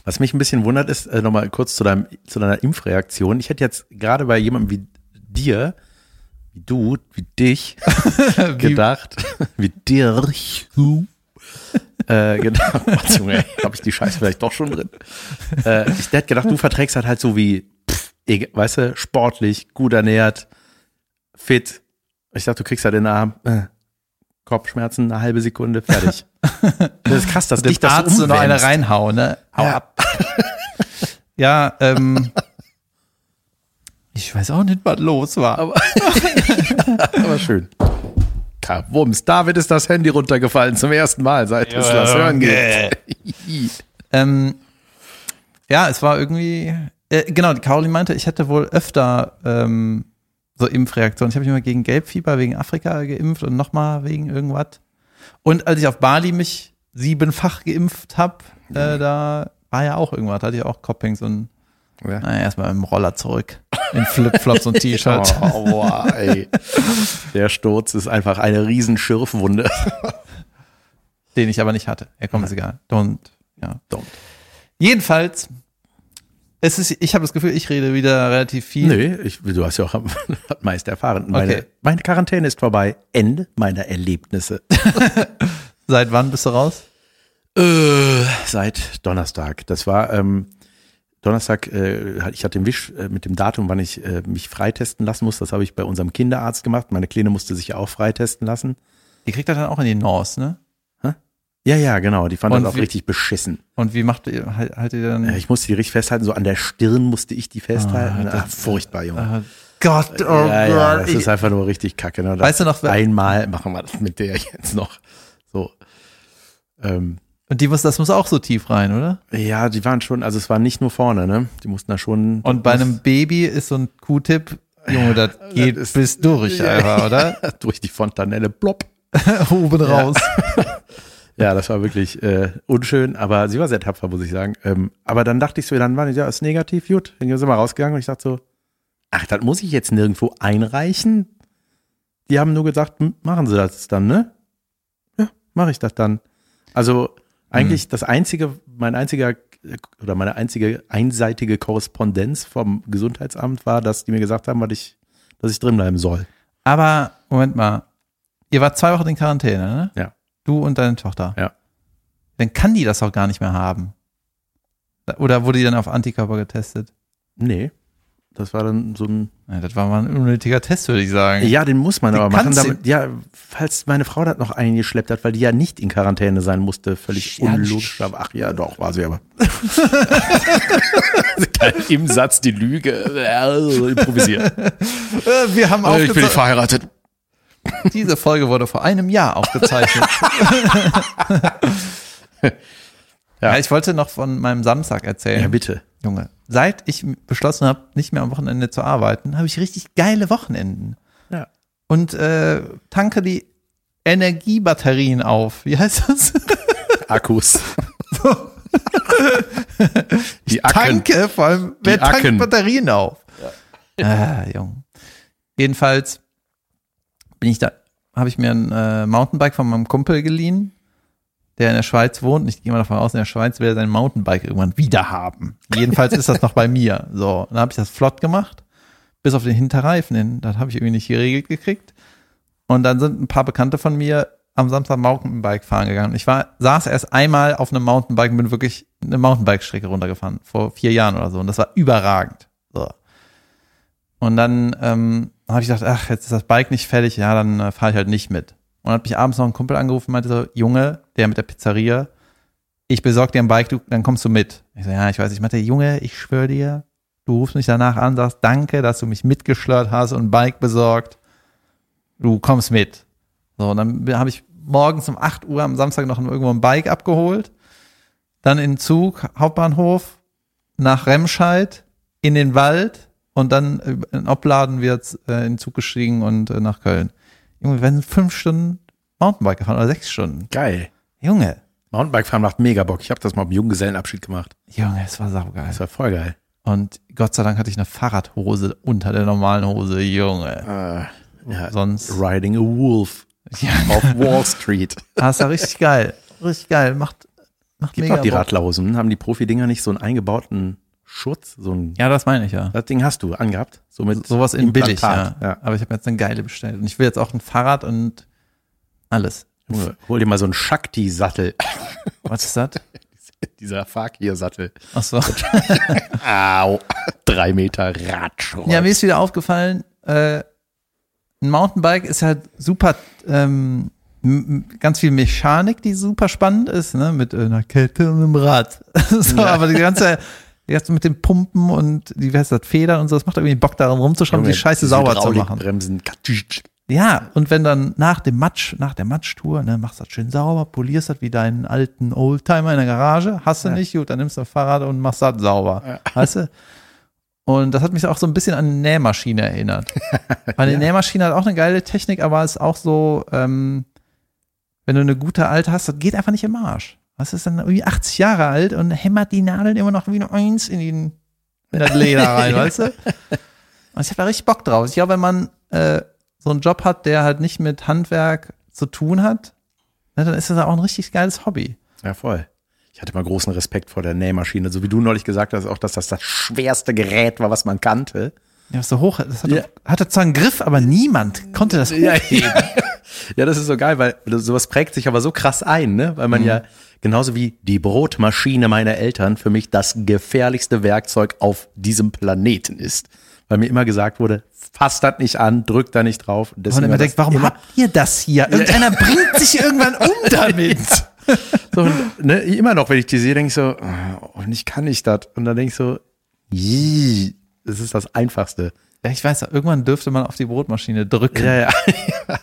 Was mich ein bisschen wundert, ist äh, nochmal kurz zu, deinem, zu deiner Impfreaktion. Ich hätte jetzt gerade bei jemandem wie dir, wie du, wie dich, [LAUGHS] [LAUGHS] gedacht, wie dir, äh, gedacht, oh, Junge, habe ich die Scheiße vielleicht doch schon drin. Äh, ich hätte gedacht, du verträgst halt halt so wie, weißt du, sportlich, gut ernährt, fit. Ich dachte, du kriegst halt in den Arm, äh, Kopfschmerzen, eine halbe Sekunde, fertig. [LAUGHS] Das ist krass, dass dich das Arzt so noch eine reinhauen, ne? Hau Ja. ab. ja, ähm. [LAUGHS] Ich weiß auch nicht, was los war. Aber, [LAUGHS] aber schön. Wumms, David ist das Handy runtergefallen zum ersten Mal, seit es das Hören geht. Ähm, ja, es war irgendwie, äh, genau, die Caroline meinte, ich hätte wohl öfter ähm, so Impfreaktionen. Ich habe mich immer gegen Gelbfieber wegen Afrika geimpft und nochmal wegen irgendwas. Und als ich auf Bali mich siebenfach geimpft habe, äh, da war ja auch irgendwas, hatte ich auch Coppings und Ja. naja, erstmal im Roller zurück. In Flipflops und [LAUGHS] T-Shirt. Oh, boah, ey. Der Sturz ist einfach eine riesen Schürfwunde. den ich aber nicht hatte. Ja, komm, ist egal. Don't, ja. Don't. Jedenfalls, es ist, ich habe das Gefühl, ich rede wieder relativ viel. Nö, ich, du hast ja auch am [LAUGHS] meist erfahren. Meine, Okay. meine Quarantäne ist vorbei. Ende meiner Erlebnisse. [LAUGHS] Seit wann bist du raus? Äh, seit Donnerstag. Das war ähm, Donnerstag, äh, ich hatte den Wisch äh, mit dem Datum, wann ich äh, mich freitesten lassen muss. Das habe ich bei unserem Kinderarzt gemacht. Meine Kleine musste sich ja auch freitesten lassen. Die kriegt das dann auch in die Norse, ne? Ja, ja, genau. Die fand Und das auch wie- richtig beschissen. Und wie macht ihr, halt- haltet ihr dann? Ja, Ich musste die richtig festhalten. So an der Stirn musste ich die festhalten. Ah, Ah, das- furchtbar, Junge. Äh, Gott, oh ja, ja, Gott. das ist einfach nur richtig kacke. Ne? Weißt du noch, einmal machen wir das mit der jetzt noch. So. Ähm, und die muss, das muss auch so tief rein, oder? ja, die waren schon, also es war nicht nur vorne, ne? Die mussten da schon. Und bei einem Baby ist so ein Q-Tip, Junge, das [LAUGHS] geht ist- bis durch, einfach, oder? [LAUGHS] durch die Fontanelle, plopp. [LAUGHS] Oben raus. Ja, das war wirklich äh, unschön, aber sie war sehr tapfer, muss ich sagen. Ähm, aber dann dachte ich so, dann war ich, ja, ist negativ, gut. Dann sind wir rausgegangen und ich dachte so, ach, das muss ich jetzt nirgendwo einreichen. Die haben nur gesagt, "M, machen Sie das dann, ne? Ja, mache ich das dann. Also eigentlich das einzige, mein einziger oder meine einzige einseitige Korrespondenz vom Gesundheitsamt war, dass die mir gesagt haben, was ich, dass ich drin bleiben soll. Aber, Moment mal. Ihr wart zwei Wochen in Quarantäne, ne? Ja. Du und deine Tochter. Ja. Dann kann die das auch gar nicht mehr haben. Oder wurde die dann auf Antikörper getestet? Nee, das war dann so ein Ja, das war mal ein unnötiger Test, würde ich sagen. Ja, den muss man Den aber machen. kannst du- Damit, ja, falls meine Frau das noch eingeschleppt hat, weil die ja nicht in Quarantäne sein musste, völlig Ja, unlogisch. Aber ach ja, doch, war sie aber. [LAUGHS] Im Satz die Lüge [LAUGHS] improvisiert. Äh, Wir haben ich bin verheiratet. [LAUGHS] Diese Folge wurde vor einem Jahr aufgezeichnet. [LAUGHS] ja. ich wollte noch von meinem Samstag erzählen. Ja, bitte. Junge, seit ich beschlossen habe, nicht mehr am Wochenende zu arbeiten, habe ich richtig geile Wochenenden. Ja. Und äh, tanke die Energiebatterien auf. Wie heißt das? [LAUGHS] Akkus. die Acken. Tanke, vor allem, wer tankt. Batterien auf? Ah, Junge. Jedenfalls bin ich da, habe ich mir ein äh, Mountainbike von meinem Kumpel geliehen, der in der Schweiz wohnt. Ich gehe mal davon aus, in der Schweiz will er sein Mountainbike irgendwann wieder haben. Jedenfalls ist das noch bei mir. So, dann habe ich das flott gemacht, bis auf den Hinterreifen. Den, das habe ich irgendwie nicht geregelt gekriegt. Und dann sind ein paar Bekannte von mir am Samstag Mountainbike fahren gegangen. Ich war, saß erst einmal auf einem Mountainbike und bin wirklich eine Mountainbike-Strecke runtergefahren, vor vier Jahren oder so. Und das war überragend. So. Und dann ähm, habe ich gedacht, ach, jetzt ist das Bike nicht fertig, ja, dann äh, fahre ich halt nicht mit. Und dann hat mich abends noch ein Kumpel angerufen und meinte so, Junge, der mit der Pizzeria, ich besorge dir ein Bike, du, dann kommst du mit. Ich so, ja, ich weiß. Ich meinte, Junge, ich schwöre dir, du rufst mich danach an, sagst, danke, dass du mich mitgeschlört hast und ein Bike besorgt. Du kommst mit. So, und dann habe ich morgens um 8 Uhr am Samstag noch irgendwo ein Bike abgeholt. Dann in Zug, Hauptbahnhof, nach Remscheid, in den Wald und dann äh, in Opladen wird äh, in den Zug gestiegen und äh, nach Köln. Junge, wir werden fünf Stunden Mountainbike gefahren oder sechs Stunden. Geil. Junge, Mountainbike fahren macht mega Bock. Ich habe das mal beim Junggesellenabschied gemacht. Junge, es war saugeil. Das war voll geil. Und Gott sei Dank hatte ich eine Fahrradhose unter der normalen Hose, Junge. Äh, ja, Sonst, Riding a Wolf [LAUGHS] ja, auf Wall Street. [LAUGHS] das war richtig geil. Richtig geil. Macht, macht Gibt mega doch die. Radlausen. Haben die Profi-Dinger nicht so einen eingebauten Schutz? So ein, Ja, das meine ich ja. das Ding hast du angehabt. So mit Sowas in billig, ja. Ja. Aber ich habe jetzt eine geile bestellt. Und ich will jetzt auch ein Fahrrad und alles. Junge, hol dir mal so einen Shakti-Sattel. [LAUGHS] Was ist das? [LAUGHS] Dieser Fakir-Sattel. Ach so. [LAUGHS] Au. Drei Meter Radschrott. Ja, mir ist wieder aufgefallen, äh, ein Mountainbike ist halt super, ähm, ganz viel Mechanik, die super spannend ist, ne, mit einer Kette und einem Rad. so, Ja. aber die ganze, ganze mit den Pumpen und die, wie heißt das, Federn und so, das macht irgendwie Bock daran rumzuschrauben, die Scheiße sauber zu machen. Bremsen. Ja, und wenn dann nach dem Matsch, nach der Matschtour, ne, machst das schön sauber, polierst das wie deinen alten Oldtimer in der Garage, hast du nicht, gut, dann nimmst du das Fahrrad und machst das sauber. Weißt du? Und das hat mich auch so ein bisschen an eine Nähmaschine erinnert. [LAUGHS] Weil eine Nähmaschine hat auch eine geile Technik, aber ist auch so, ähm, wenn du eine gute alte hast, das geht einfach nicht im Arsch. Was ist dann irgendwie 80 Jahre alt und hämmert die Nadeln immer noch wie eine Eins in, den, in das Leder [LAUGHS] rein, weißt du? Und ich habe da richtig Bock drauf. Ich glaube, wenn man äh, so einen Job hat, der halt nicht mit Handwerk zu tun hat, ne, dann ist das auch ein richtig geiles Hobby. Ja, voll. Ich hatte mal großen Respekt vor der Nähmaschine, so wie du neulich gesagt hast, auch dass das das schwerste Gerät war, was man kannte. Ja, was so hoch, das hatte, Ja. hatte zwar einen Griff, aber niemand konnte das hochheben. [LAUGHS] Ja, das ist so geil, weil sowas prägt sich aber so krass ein, ne? Weil man Mhm. ja genauso wie die Brotmaschine meiner Eltern für mich das gefährlichste Werkzeug auf diesem Planeten ist. Weil mir immer gesagt wurde, fasst das nicht an, drückt da nicht drauf. Und deswegen das denkt, warum immer, habt ihr das hier? [LAUGHS] Irgendeiner bringt sich irgendwann um [LAUGHS] damit. so, und, ne, immer noch, wenn ich die sehe, denke ich so, oh, und ich kann nicht das. Und dann denke ich so, "Jii, das ist das Einfachste. Ja, ich weiß, irgendwann dürfte man auf die Brotmaschine drücken. Ja, ja. [LAUGHS]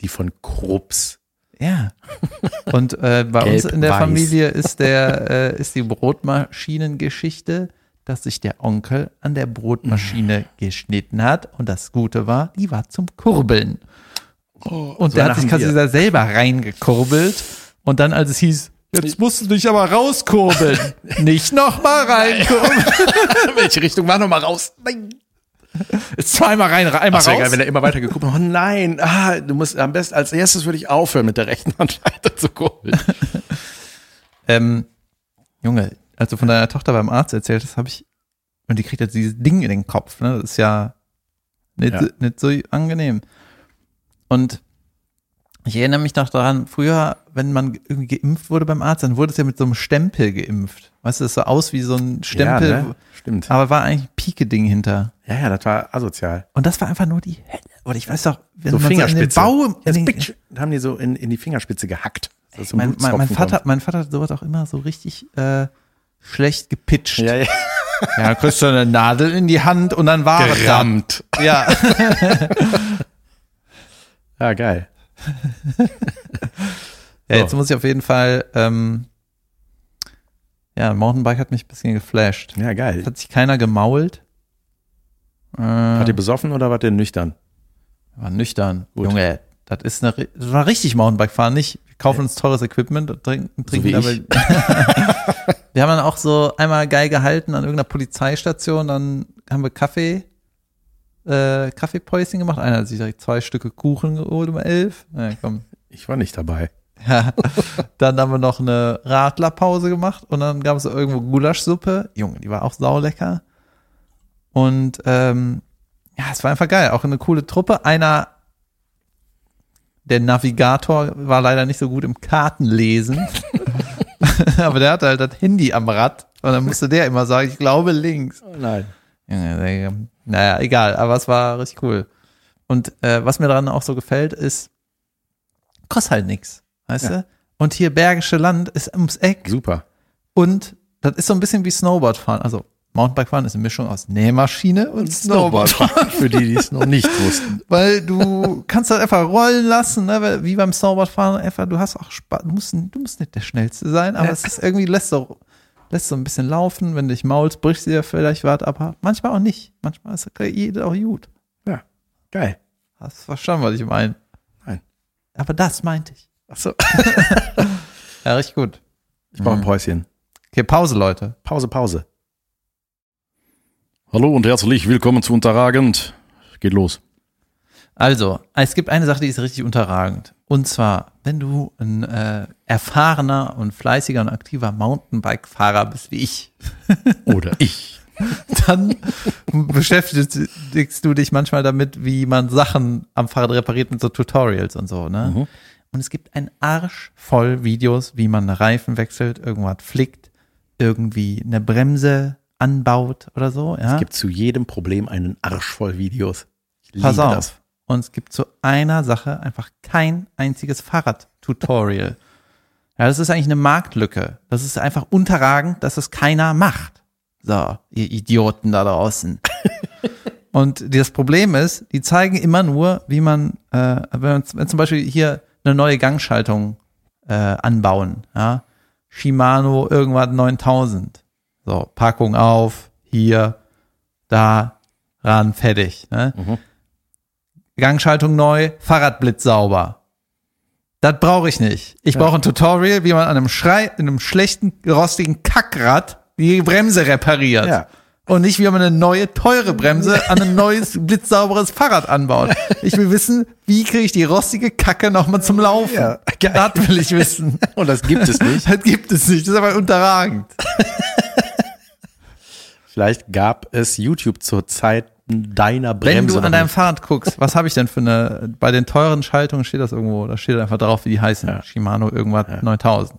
Die von Krups. Ja. Und äh, bei [LAUGHS] uns in der Gelb-weiß. Familie ist der äh, ist die Brotmaschinengeschichte, dass sich der Onkel an der Brotmaschine geschnitten hat und das Gute war, die war zum Kurbeln. und so der hat sich quasi da selber reingekurbelt und dann als es hieß, jetzt musst du dich aber rauskurbeln, [LAUGHS] nicht nochmal reinkurbeln. [LAUGHS] Welche Richtung war noch mal raus? Nein. Ist zweimal rein, einmal Ach, raus. egal, wenn er immer weiter geguckt hat. Oh nein, ah, du musst am besten als erstes würde ich aufhören, mit der rechten Hand [LAUGHS] weiter zu kurbeln. Ähm, Junge, als du von deiner Tochter beim Arzt erzählt hast, habe ich, und die kriegt jetzt dieses Ding in den Kopf, ne? Das ist ja nicht, Ja. So, nicht so angenehm. Und ich erinnere mich noch daran, früher, wenn man irgendwie geimpft wurde beim Arzt, dann wurde es ja mit so einem Stempel geimpft. Weißt du, das sah aus wie so ein Stempel, Ja, ne? Stimmt. aber war eigentlich ein Pike-Ding hinter. Ja, ja, das war asozial. Und das war einfach nur die Hölle. Oder ich weiß doch, wenn So man Fingerspitze. so in den Bau, in den, bitch, haben die so in, in die Fingerspitze gehackt. so ein mein, mein, mein Vater, kommt. mein Vater hat sowas auch immer so richtig äh, schlecht gepitcht. Ja, ja. [LAUGHS] Ja, kriegst du eine Nadel in die Hand und dann war es. Gerammt. Ja. [LAUGHS] Ja, geil. [LAUGHS] ja, jetzt muss ich auf jeden Fall, ähm, ja, Mountainbike hat mich ein bisschen geflasht. Ja, geil. Es hat sich keiner gemault. Äh, Wart ihr besoffen oder wart ihr nüchtern? war nüchtern. Gut. Junge, das ist eine, das war richtig Mountainbike fahren, nicht? Wir kaufen uns teures Equipment und trinken, trinken ich. [LAUGHS] wir haben dann auch so einmal geil gehalten an irgendeiner Polizeistation, dann haben wir Kaffee, äh, Kaffeepäuschen gemacht. Einer hat sich direkt zwei Stücke Kuchen geholt um elf. Ja, komm. Ich war nicht dabei. Ja. Dann haben wir noch eine Radlerpause gemacht und dann gab es irgendwo Gulaschsuppe. Junge, die war auch saulecker. Und ähm, ja, es war einfach geil. Auch eine coole Truppe. Einer, der Navigator war leider nicht so gut im Kartenlesen. [LAUGHS] Aber der hatte halt das Handy am Rad. Und dann musste der immer sagen, ich glaube links. Oh nein. Naja, egal, aber es war richtig cool. Und äh, was mir daran auch so gefällt, ist, kostet halt nix, weißt Ja. du? Und hier Bergische Land ist ums Eck Super. und das ist so ein bisschen wie Snowboard fahren. Also Mountainbike fahren ist eine Mischung aus Nähmaschine und Snowboard fahren. [LAUGHS] Für die, die es noch nicht wussten. Weil du kannst halt einfach rollen lassen, ne? wie beim Snowboardfahren einfach, du hast auch Spaß, du musst, du musst nicht der Schnellste sein, aber Ja. es ist irgendwie, lässt so, lässt so ein bisschen laufen, wenn du dich maulst, brichst dir vielleicht was, aber manchmal auch nicht. Manchmal ist jeder auch gut. Ja, geil. Hast du verstanden, was ich meine? Nein. Aber das meinte ich. Ach so. [LAUGHS] Ja, richtig gut. Ich brauche ein Päuschen. Okay, Pause, Leute. Pause, Pause. Hallo und herzlich willkommen zu Unterragend. Geht los. Also, es gibt eine Sache, die ist richtig unterragend. Und zwar, wenn du ein äh, erfahrener und fleißiger und aktiver Mountainbike-Fahrer bist wie ich, [LAUGHS] Oder ich. dann beschäftigst du dich manchmal damit, wie man Sachen am Fahrrad repariert mit so Tutorials und so, ne? Und es gibt ein Arsch voll Videos, wie man einen Reifen wechselt, irgendwas flickt, irgendwie eine Bremse anbaut oder so, ja? Es gibt zu jedem Problem einen Arsch voll Videos. Ich Pass auf. das. Und es gibt zu einer Sache einfach kein einziges Fahrrad-Tutorial. Ja, das ist eigentlich eine Marktlücke. Das ist einfach unterragend, dass es keiner macht. So, ihr Idioten da draußen. [LAUGHS] Und das Problem ist, die zeigen immer nur, wie man, äh, wenn, man wenn zum Beispiel hier eine neue Gangschaltung äh, anbauen, ja, Shimano irgendwas 9000. So, Packung auf, hier, da, ran, fertig. Ne? Gangschaltung neu, Fahrradblitz sauber. Das brauche ich nicht. Ich brauche ein Tutorial, wie man an einem Schrei, in einem schlechten, rostigen Kackrad die Bremse repariert. Ja. Und nicht, wie man eine neue, teure Bremse an ein neues, [LAUGHS] blitzsauberes Fahrrad anbaut. Ich will wissen, wie kriege ich die rostige Kacke nochmal zum Laufen? Ja, das will ich wissen. Und das gibt es nicht. Das gibt es nicht. Das ist aber unterragend. [LAUGHS] Vielleicht gab es YouTube zur Zeit deiner Bremse. Wenn du an deinem. Fahrrad guckst, was habe ich denn für eine, bei den teuren Schaltungen steht das irgendwo, da steht einfach drauf, wie die heißen. Ja. Shimano irgendwas 9000.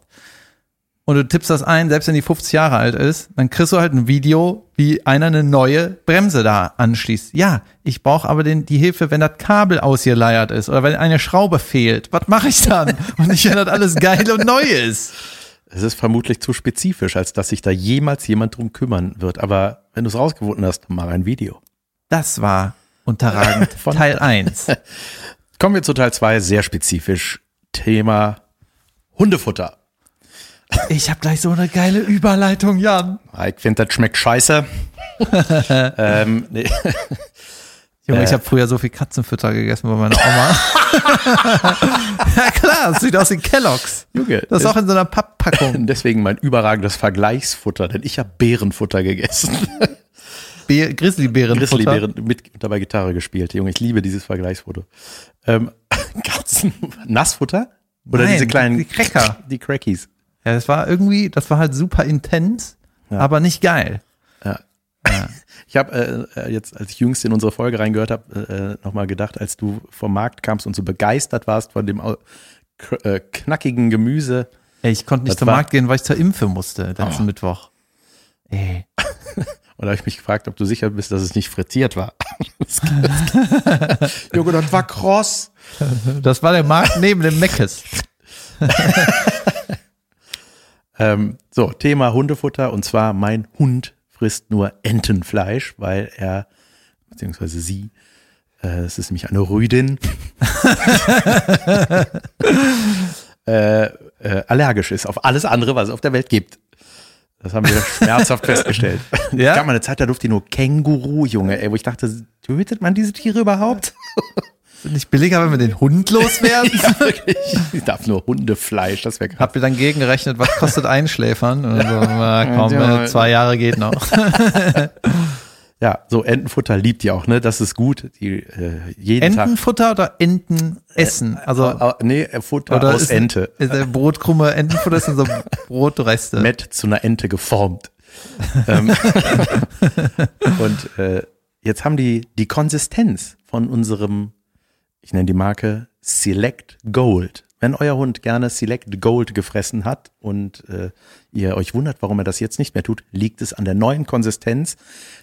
Und du tippst das ein, selbst wenn die 50 Jahre alt ist, dann kriegst du halt ein Video, wie einer eine neue Bremse da anschließt. Ja, ich brauche aber den, die Hilfe, wenn das Kabel ausgeleiert ist oder wenn eine Schraube fehlt. Was mache ich dann? [LAUGHS] Und nicht, wenn das alles geil und neu ist. Es ist vermutlich zu spezifisch, als dass sich da jemals jemand drum kümmern wird. Aber wenn du es rausgefunden hast, mach ein Video. Das war unterragend. [LAUGHS] Von- Teil 1. [LAUGHS] Kommen wir zu Teil zwei sehr spezifisch. Thema Hundefutter. Ich habe gleich so eine geile Überleitung, Jan. Ich finde, das schmeckt scheiße. [LAUGHS] ähm, nee. Junge, ich Äh. habe früher so viel Katzenfutter gegessen bei meiner Oma. Ja das sieht aus wie Kelloggs. Junge, Das ist auch in so einer Papppackung. [LAUGHS] deswegen mein überragendes Vergleichsfutter, denn ich habe Beerenfutter gegessen. [LAUGHS] Be Grizzlybeerenfutter. Grizzlybeeren mit dabei Gitarre gespielt. Junge, ich liebe dieses Vergleichsfoto. Ähm, [LAUGHS] Katzen, Nassfutter? Oder Nein, diese kleinen die Cracker. Die Crackies. Ja, das war irgendwie, das war halt super intens, aber nicht geil. Ja. Ich habe äh, äh, jetzt, als ich jüngst in unsere Folge reingehört habe, äh, nochmal gedacht, als du vom Markt kamst und so begeistert warst von dem äh, knackigen Gemüse. Ey, ich konnte nicht Das zum war- Markt gehen, weil ich zur Impfe musste, letzten Oh. Mittwoch. Ey. [LAUGHS] Und da habe ich mich gefragt, ob du sicher bist, dass es nicht frittiert war. [LAUGHS] Junge, das war kross. Das war der Markt neben dem Meckes. [LAUGHS] Ähm, so, Thema Hundefutter und zwar mein Hund frisst nur Entenfleisch, weil er, beziehungsweise sie, es ist nämlich eine Rüdin, [LAUGHS] äh, äh, allergisch ist auf alles andere, was es auf der Welt gibt. Das haben wir schmerzhaft festgestellt. [LAUGHS] Ja? Es gab mal eine Zeit, da durfte die nur Känguru, Junge, ey, wo ich dachte, tötet man diese Tiere überhaupt? [LAUGHS] Nicht billiger, wenn wir den Hund loswerden? Wirklich? Ich darf nur Hundefleisch, das wäre krass. Hab mir dann gegengerechnet, was kostet Einschläfern? Und so, na, komm, Ja. äh, zwei Jahre geht noch. Ja, so Entenfutter liebt ihr auch, ne? Das ist gut. Die, äh, jeden Tag. Entenfutter oder Entenessen? Also, Au- au- nee, äh, Futter oder aus ist, Ente. Ist der Brotkrumme Entenfutter sind so Brotreste. Nett zu einer Ente geformt. ähm, [LAUGHS] und äh, jetzt haben die die Konsistenz von unserem, ich nenne die Marke Select Gold. Wenn euer Hund gerne Select Gold gefressen hat und äh, ihr euch wundert, warum er das jetzt nicht mehr tut, liegt es an der neuen Konsistenz.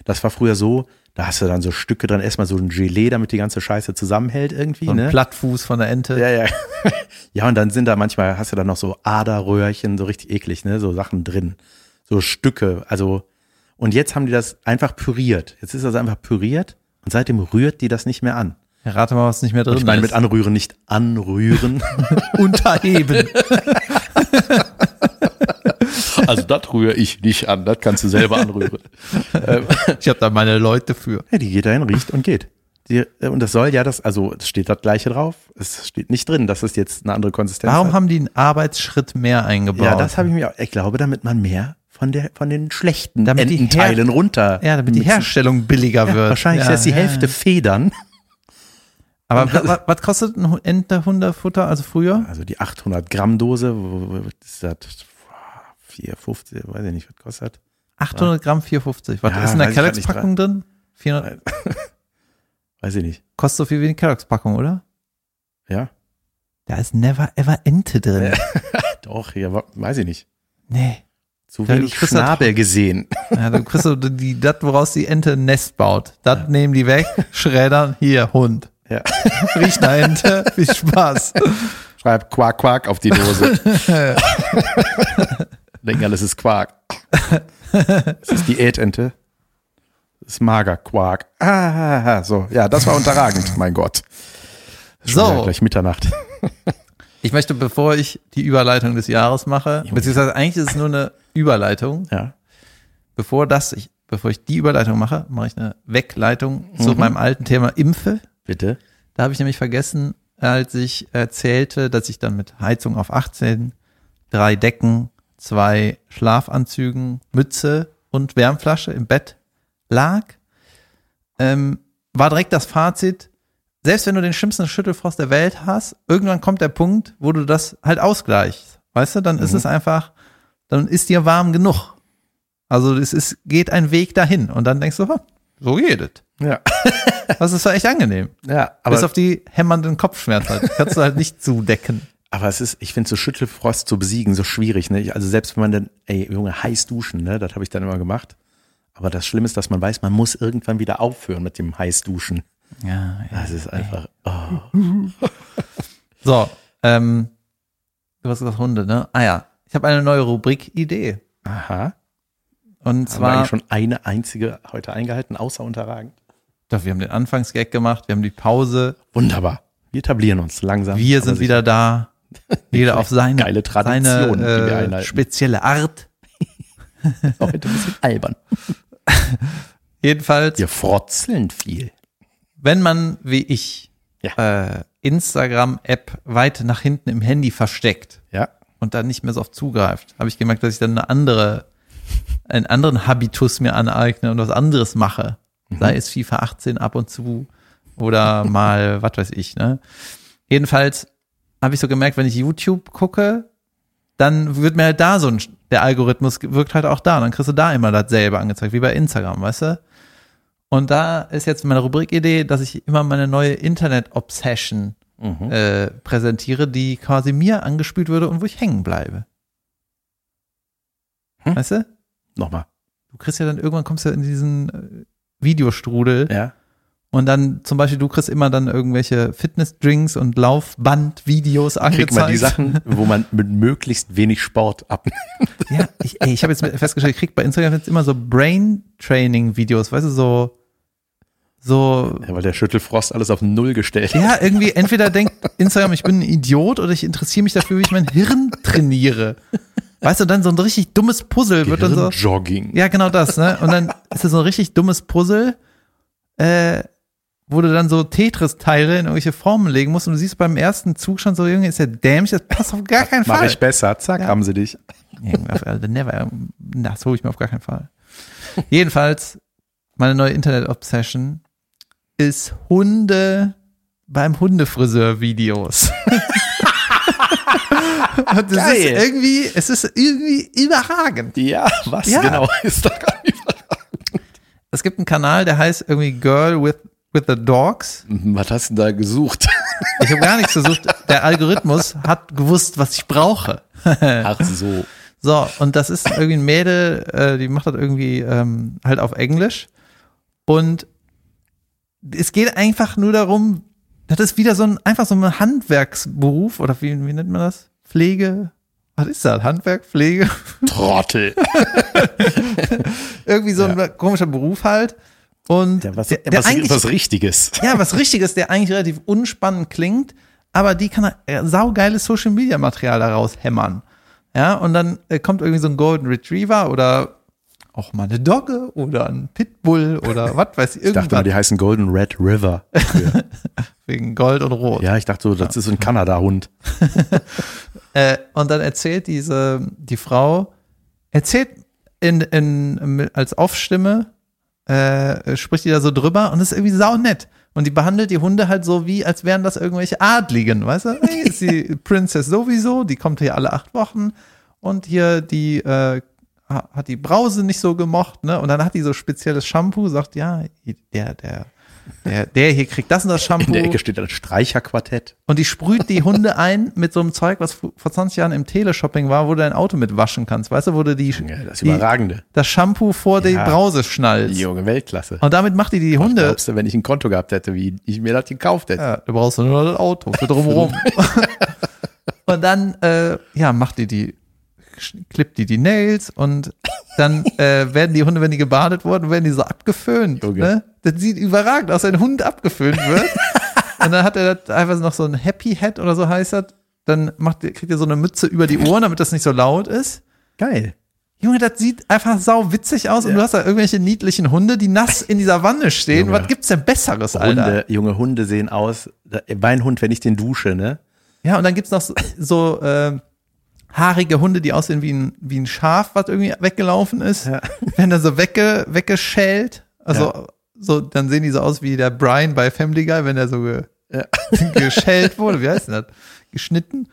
Das war früher so, da hast du dann so Stücke dran, erstmal so ein Gelee, damit die ganze Scheiße zusammenhält irgendwie. so ein ne? Plattfuß von der Ente. Ja, ja. [LAUGHS] Ja, und dann sind da manchmal, hast du da noch so Aderröhrchen, so richtig eklig, ne? So Sachen drin. So Stücke. Also, und jetzt haben die das einfach püriert. Jetzt ist das einfach püriert und seitdem rührt die das nicht mehr an. Rate mal, was nicht mehr drin Und ich meine mit ist. anrühren nicht anrühren. [LAUGHS] Unterheben. [LAUGHS] also das rühre ich nicht an, das kannst du selber anrühren. Ich habe da meine Leute für. Ja, die geht dahin, riecht und geht. Die, äh, und das soll ja das, also es steht das gleiche drauf. Es steht nicht drin, dass es jetzt eine andere Konsistenz Warum hat. haben die einen Arbeitsschritt mehr eingebaut? Ja, das habe ich mir auch. Ich glaube, damit man mehr von der von den schlechten Damit die Ententeilen Her- runter. Ja, damit die. Herstellung billiger Ja, wird. wahrscheinlich ja, ist die ja, Hälfte. Federn. Aber wa- wa- was kostet ein Ente-Hunderfutter, also früher? Also die 800 Gramm Dose, ist das? 4,50, weiß ich nicht, was kostet. 800 Gramm 4,50. Was Ja, ist in der Kelloggs-Packung drin? 400, [LAUGHS] Weiß ich nicht. kostet so viel wie eine Kelloggs-Packung, oder? Ja? Da ist never ever Ente drin. [LAUGHS] Doch, ja, weiß ich nicht. Nee. Zu Ja, du wenig Schnabel gesehen. [LAUGHS] Ja, du kriegst so die, das, woraus die Ente ein Nest baut. Das nehmen die weg, schreddern, hier, Hund. Ja. Riecht nach Ente, viel Spaß. Schreib Quark, Quark auf die Dose. [LAUGHS] Denken alles ist Quark. Das ist Diätente. Das ist Magerquark. Ah, so. Ja, das war unterragend, mein Gott. Schon So, Gleich Mitternacht. [LAUGHS] ich möchte, bevor ich die Überleitung des Jahres mache, beziehungsweise eigentlich ist es nur eine Überleitung, Ja. bevor das ich, bevor ich die Überleitung mache, mache ich eine Wegleitung zu meinem alten Thema Impfe. Bitte. Da habe ich nämlich vergessen, als ich erzählte, dass ich dann mit Heizung auf 18, drei Decken, zwei Schlafanzügen, Mütze und Wärmflasche im Bett lag, ähm, war direkt das Fazit, selbst wenn du den schlimmsten Schüttelfrost der Welt hast, irgendwann kommt der Punkt, wo du das halt ausgleichst. Weißt du, dann ist es einfach, dann ist dir warm genug. Also es ist, geht ein Weg dahin und dann denkst du, oh, so geht es. Ja. [LAUGHS] Das ist echt angenehm. Ja, Bis aber, auf die hämmernden Kopfschmerzen. halt. Kannst du halt nicht zudecken. aber es ist, ich finde so Schüttelfrost zu besiegen so schwierig, ne? Also selbst wenn man dann, ey, Junge, heiß duschen, ne? Das habe ich dann immer gemacht. Aber das Schlimme ist, dass man weiß, man muss irgendwann wieder aufhören mit dem Heißduschen. Ja, ja. Das ist einfach, oh. [LAUGHS] So, ähm, du hast gesagt Hunde, ne? Ah ja, ich habe eine neue Rubrik-Idee. aha. Und Haben wir zwar, eigentlich schon eine einzige heute eingehalten, außer unterragend. doch, wir haben den Anfangsgag gemacht, wir haben die Pause, Wunderbar. Wir etablieren uns langsam. wir sind wieder da. [LAUGHS] Jeder auf seine, Geile Tradition, seine äh, spezielle Art. [LAUGHS] Heute ein bisschen albern. [LAUGHS] Jedenfalls, Wir frotzeln viel. wenn man wie ich Ja. äh, Instagram-App weit nach hinten im Handy versteckt Ja. und dann nicht mehr so oft zugreift, habe ich gemerkt, dass ich dann eine andere, einen anderen Habitus mir aneigne und was anderes mache. Sei es FIFA 18 ab und zu oder mal, [LAUGHS] was weiß ich, ne? Jedenfalls habe ich so gemerkt, wenn ich YouTube gucke, dann wird mir halt da so ein, der Algorithmus wirkt halt auch da. Dann kriegst du da immer dasselbe angezeigt, wie bei Instagram, weißt du? Und da ist jetzt meine Rubrikidee, dass ich immer meine neue Internet-Obsession Mhm. äh, präsentiere, die quasi mir angespült würde und wo ich hängen bleibe. Hm? Weißt du? Nochmal. Du kriegst ja dann irgendwann kommst du in diesen äh, Videostrudel Ja. und dann zum Beispiel du kriegst immer dann irgendwelche Fitnessdrinks und Laufband-Videos angezeigt. Kriegt man die Sachen, wo man mit möglichst wenig Sport abnimmt. Ja, ich, ey, ich habe jetzt festgestellt, ich krieg bei Instagram jetzt immer so Brain-Training-Videos, weißt du, so so Ja, weil der Schüttelfrost alles auf Null gestellt hat. Ja, irgendwie entweder denkt Instagram, ich bin ein Idiot oder ich interessiere mich dafür, wie ich mein Hirn trainiere. Weißt du, dann so ein richtig dummes Puzzle wird dann so. Jogging. Ja, genau das, ne? Und dann [LAUGHS] ist das so ein richtig dummes Puzzle, äh, wo du dann so Tetris-Teile in irgendwelche Formen legen musst und du siehst beim ersten Zug schon so, Junge, ist ja dämlich, das passt auf gar keinen Mach Fall. ich besser. Zack, Ja. haben sie dich. Also never, das hole ich mir auf gar keinen Fall. Jedenfalls, meine neue Internet-Obsession ist Hunde beim Hundefriseur-Videos. [LAUGHS] [LAUGHS] Und das Geil. ist irgendwie, es ist irgendwie überragend. Ja, was Ja. genau [LAUGHS] ist da gar nicht. Es gibt einen Kanal, der heißt irgendwie Girl with, with the Dogs. Was hast du da gesucht? Ich habe gar nichts versucht. Der Algorithmus hat gewusst, was ich brauche. [LAUGHS] Ach so. So, und das ist irgendwie ein Mädel, äh, die macht das irgendwie ähm, halt auf Englisch. Und es geht einfach nur darum, das ist wieder so ein, einfach so ein Handwerksberuf, oder wie, wie nennt man das? Pflege? Was ist das? Handwerk, Pflege? Trottel. [LAUGHS] Irgendwie so ein komischer Beruf halt. Und Ja, was, der, der was, eigentlich, was Richtiges. [LAUGHS] ja, was Richtiges, der eigentlich relativ unspannend klingt, aber die kann äh, saugeiles Social Media Material daraus hämmern. Ja, und dann äh, kommt irgendwie so ein Golden Retriever oder auch mal eine Dogge oder ein Pitbull oder [LAUGHS] was weiß ich, Ich dachte mal, die heißen Golden Red River. wegen Gold und Rot. Ja, ich dachte so, das ist so ein Kanada-Hund. Äh, und dann erzählt diese, die Frau, erzählt in, in, als Off-Stimme, äh, spricht die da so drüber und ist irgendwie saunett. Und die behandelt die Hunde halt so wie, als wären das irgendwelche Adligen, weißt du? [LAUGHS] Hey, ist die Princess sowieso, die kommt hier alle acht Wochen und hier die, äh, ha- hat die Brause nicht so gemocht, ne? Und dann hat die so spezielles Shampoo, sagt, ja, der, der, der, der hier kriegt das und das Shampoo. In der Ecke steht ein Streicherquartett. Und die sprüht die Hunde ein mit so einem Zeug, was vor 20 Jahren im Teleshopping war, wo du dein Auto mit waschen kannst. Weißt du, wo du die, Ja, das die überragende. das Shampoo vor die Ja. Brause schnallst. Junge Weltklasse. Und damit macht die die Was Hunde. glaubst du, wenn ich ein Konto gehabt hätte, wie ich mir das gekauft hätte? Ja, du brauchst nur das Auto für drumherum. [LAUGHS] und dann, äh, ja, macht die die, klippt die die Nails und dann äh, werden die Hunde, wenn die gebadet wurden, werden die so abgeföhnt. Junge. Ne? Das sieht überragend aus, wenn ein Hund abgeföhnt wird. [LAUGHS] und dann hat er das einfach noch so ein Happy Head oder so heißt das. Dann macht, kriegt er so eine Mütze über die Ohren, damit das nicht so laut ist. Geil. Junge, das sieht einfach sau witzig aus und du hast da irgendwelche niedlichen Hunde, die nass in dieser Wanne stehen. Junge. Was gibt's denn Besseres, Alter? Hunde, junge Hunde sehen aus, mein Hund, wenn ich den dusche, ne? Ja, und dann gibt's noch so, so äh, haarige Hunde, die aussehen wie ein, wie ein Schaf, was irgendwie weggelaufen ist. Ja. Werden dann so wegge, weggeschält Also, so, dann sehen die so aus wie der Brian bei Family Guy, wenn er so ge [LAUGHS] geschält wurde. Wie heißt denn das? Geschnitten.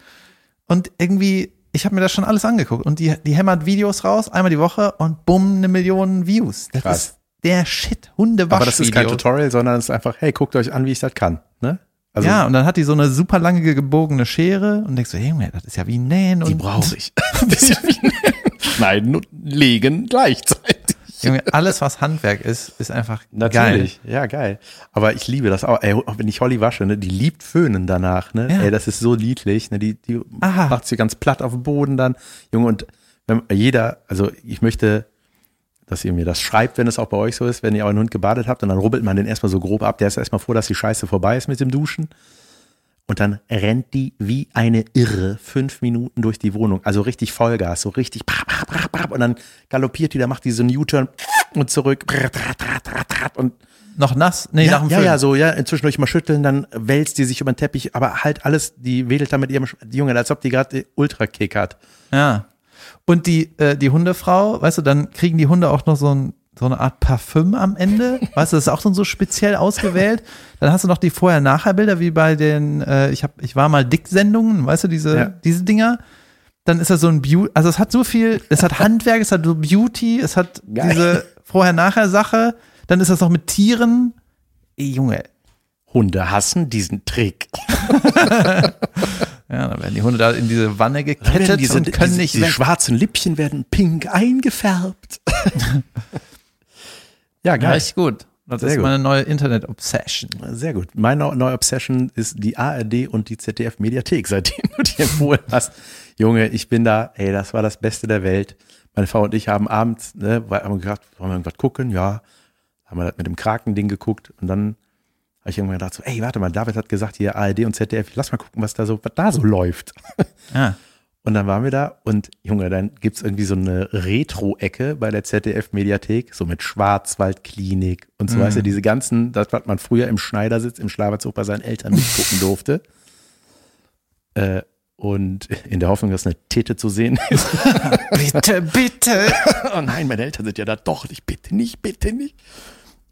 Und irgendwie, ich habe mir das schon alles angeguckt. Und die, die hämmert Videos raus, einmal die Woche und bumm, eine Million Views. Das Krass. ist der Shit. Hundewaschvideo. Aber das ist kein Tutorial, sondern es ist einfach, hey, guckt euch an, wie ich das kann. Ne? Also, ja, und dann hat die so eine super lange gebogene Schere und denkst so, hey, das ist ja wie Nähen die brauche ich. [LAUGHS] das ist ja wie Schneiden und legen gleichzeitig. Junge, alles was Handwerk ist, ist einfach Natürlich, ja, geil. Aber ich liebe das auch. Ey, wenn ich Holly wasche, ne, die liebt Föhnen danach, ne? Ja. Ey, das ist so niedlich, ne? Die, die Aha. macht sie ganz platt auf dem Boden dann. Junge, und wenn jeder, also ich möchte, dass ihr mir das schreibt, wenn es auch bei euch so ist, wenn ihr euren Hund gebadet habt und dann rubbelt man den erstmal so grob ab. Der ist erstmal froh, dass die Scheiße vorbei ist mit dem Duschen. Und dann rennt die wie eine Irre fünf Minuten durch die Wohnung. Also richtig Vollgas, so richtig. Und dann galoppiert die, da macht die so einen U-Turn und zurück. Und Noch nass? Nee, ja, nach dem ja, Föhn. ja, so, ja, inzwischendurch mal schütteln, dann wälzt die sich über den Teppich, aber halt alles, die wedelt da mit ihrem Junge, als ob die gerade Ultra-Kick hat. Ja. Und die, äh, die Hundefrau, weißt du, dann kriegen die Hunde auch noch so, ein, so eine Art Parfüm am Ende. Weißt du, das ist auch so, so speziell ausgewählt. Dann hast du noch die Vorher-Nachher-Bilder, wie bei den, äh, ich hab, ich war mal Dick-Sendungen, weißt du, diese, Ja. diese Dinger. Dann ist das so ein Beauty, also es hat so viel, es hat Handwerk, es hat so Beauty, es hat Geil. diese Vorher-Nachher-Sache. Dann ist das noch mit Tieren. Ey, Junge. Hunde hassen diesen Trick. [LAUGHS] Ja, dann werden die Hunde da in diese Wanne gekettet diese, und können diese, nicht die schwarzen Lippchen werden pink eingefärbt. [LAUGHS] ja, Ja, geil. richtig gut. Das Sehr ist gut. meine neue Internet-Obsession. Sehr gut. Meine neue Obsession ist die ARD und die ZDF Mediathek, [LAUGHS] seitdem du die empfohlen hast. Junge, ich bin da, ey, das war das Beste der Welt. Meine Frau und ich haben abends, ne, haben gedacht, wollen wir irgendwas gucken? Ja. Haben wir das mit dem Kraken-Ding geguckt und dann habe ich irgendwann gedacht, so, ey, warte mal, David hat gesagt, hier ARD und ZDF, lass mal gucken, was da so, was da so läuft. Ja. [LAUGHS] Und dann waren wir da und Junge, dann gibt's irgendwie so eine Retro-Ecke bei der ZDF-Mediathek, so mit Schwarzwaldklinik und so, weißt du, diese ganzen, das, was man früher im Schneidersitz im Schlafanzug bei seinen Eltern mitgucken durfte. [LAUGHS] Äh, und in der Hoffnung, dass eine Tete zu sehen ist. [LAUGHS] Bitte, bitte. [LAUGHS] oh nein, meine Eltern sind ja da doch nicht, bitte nicht, bitte nicht.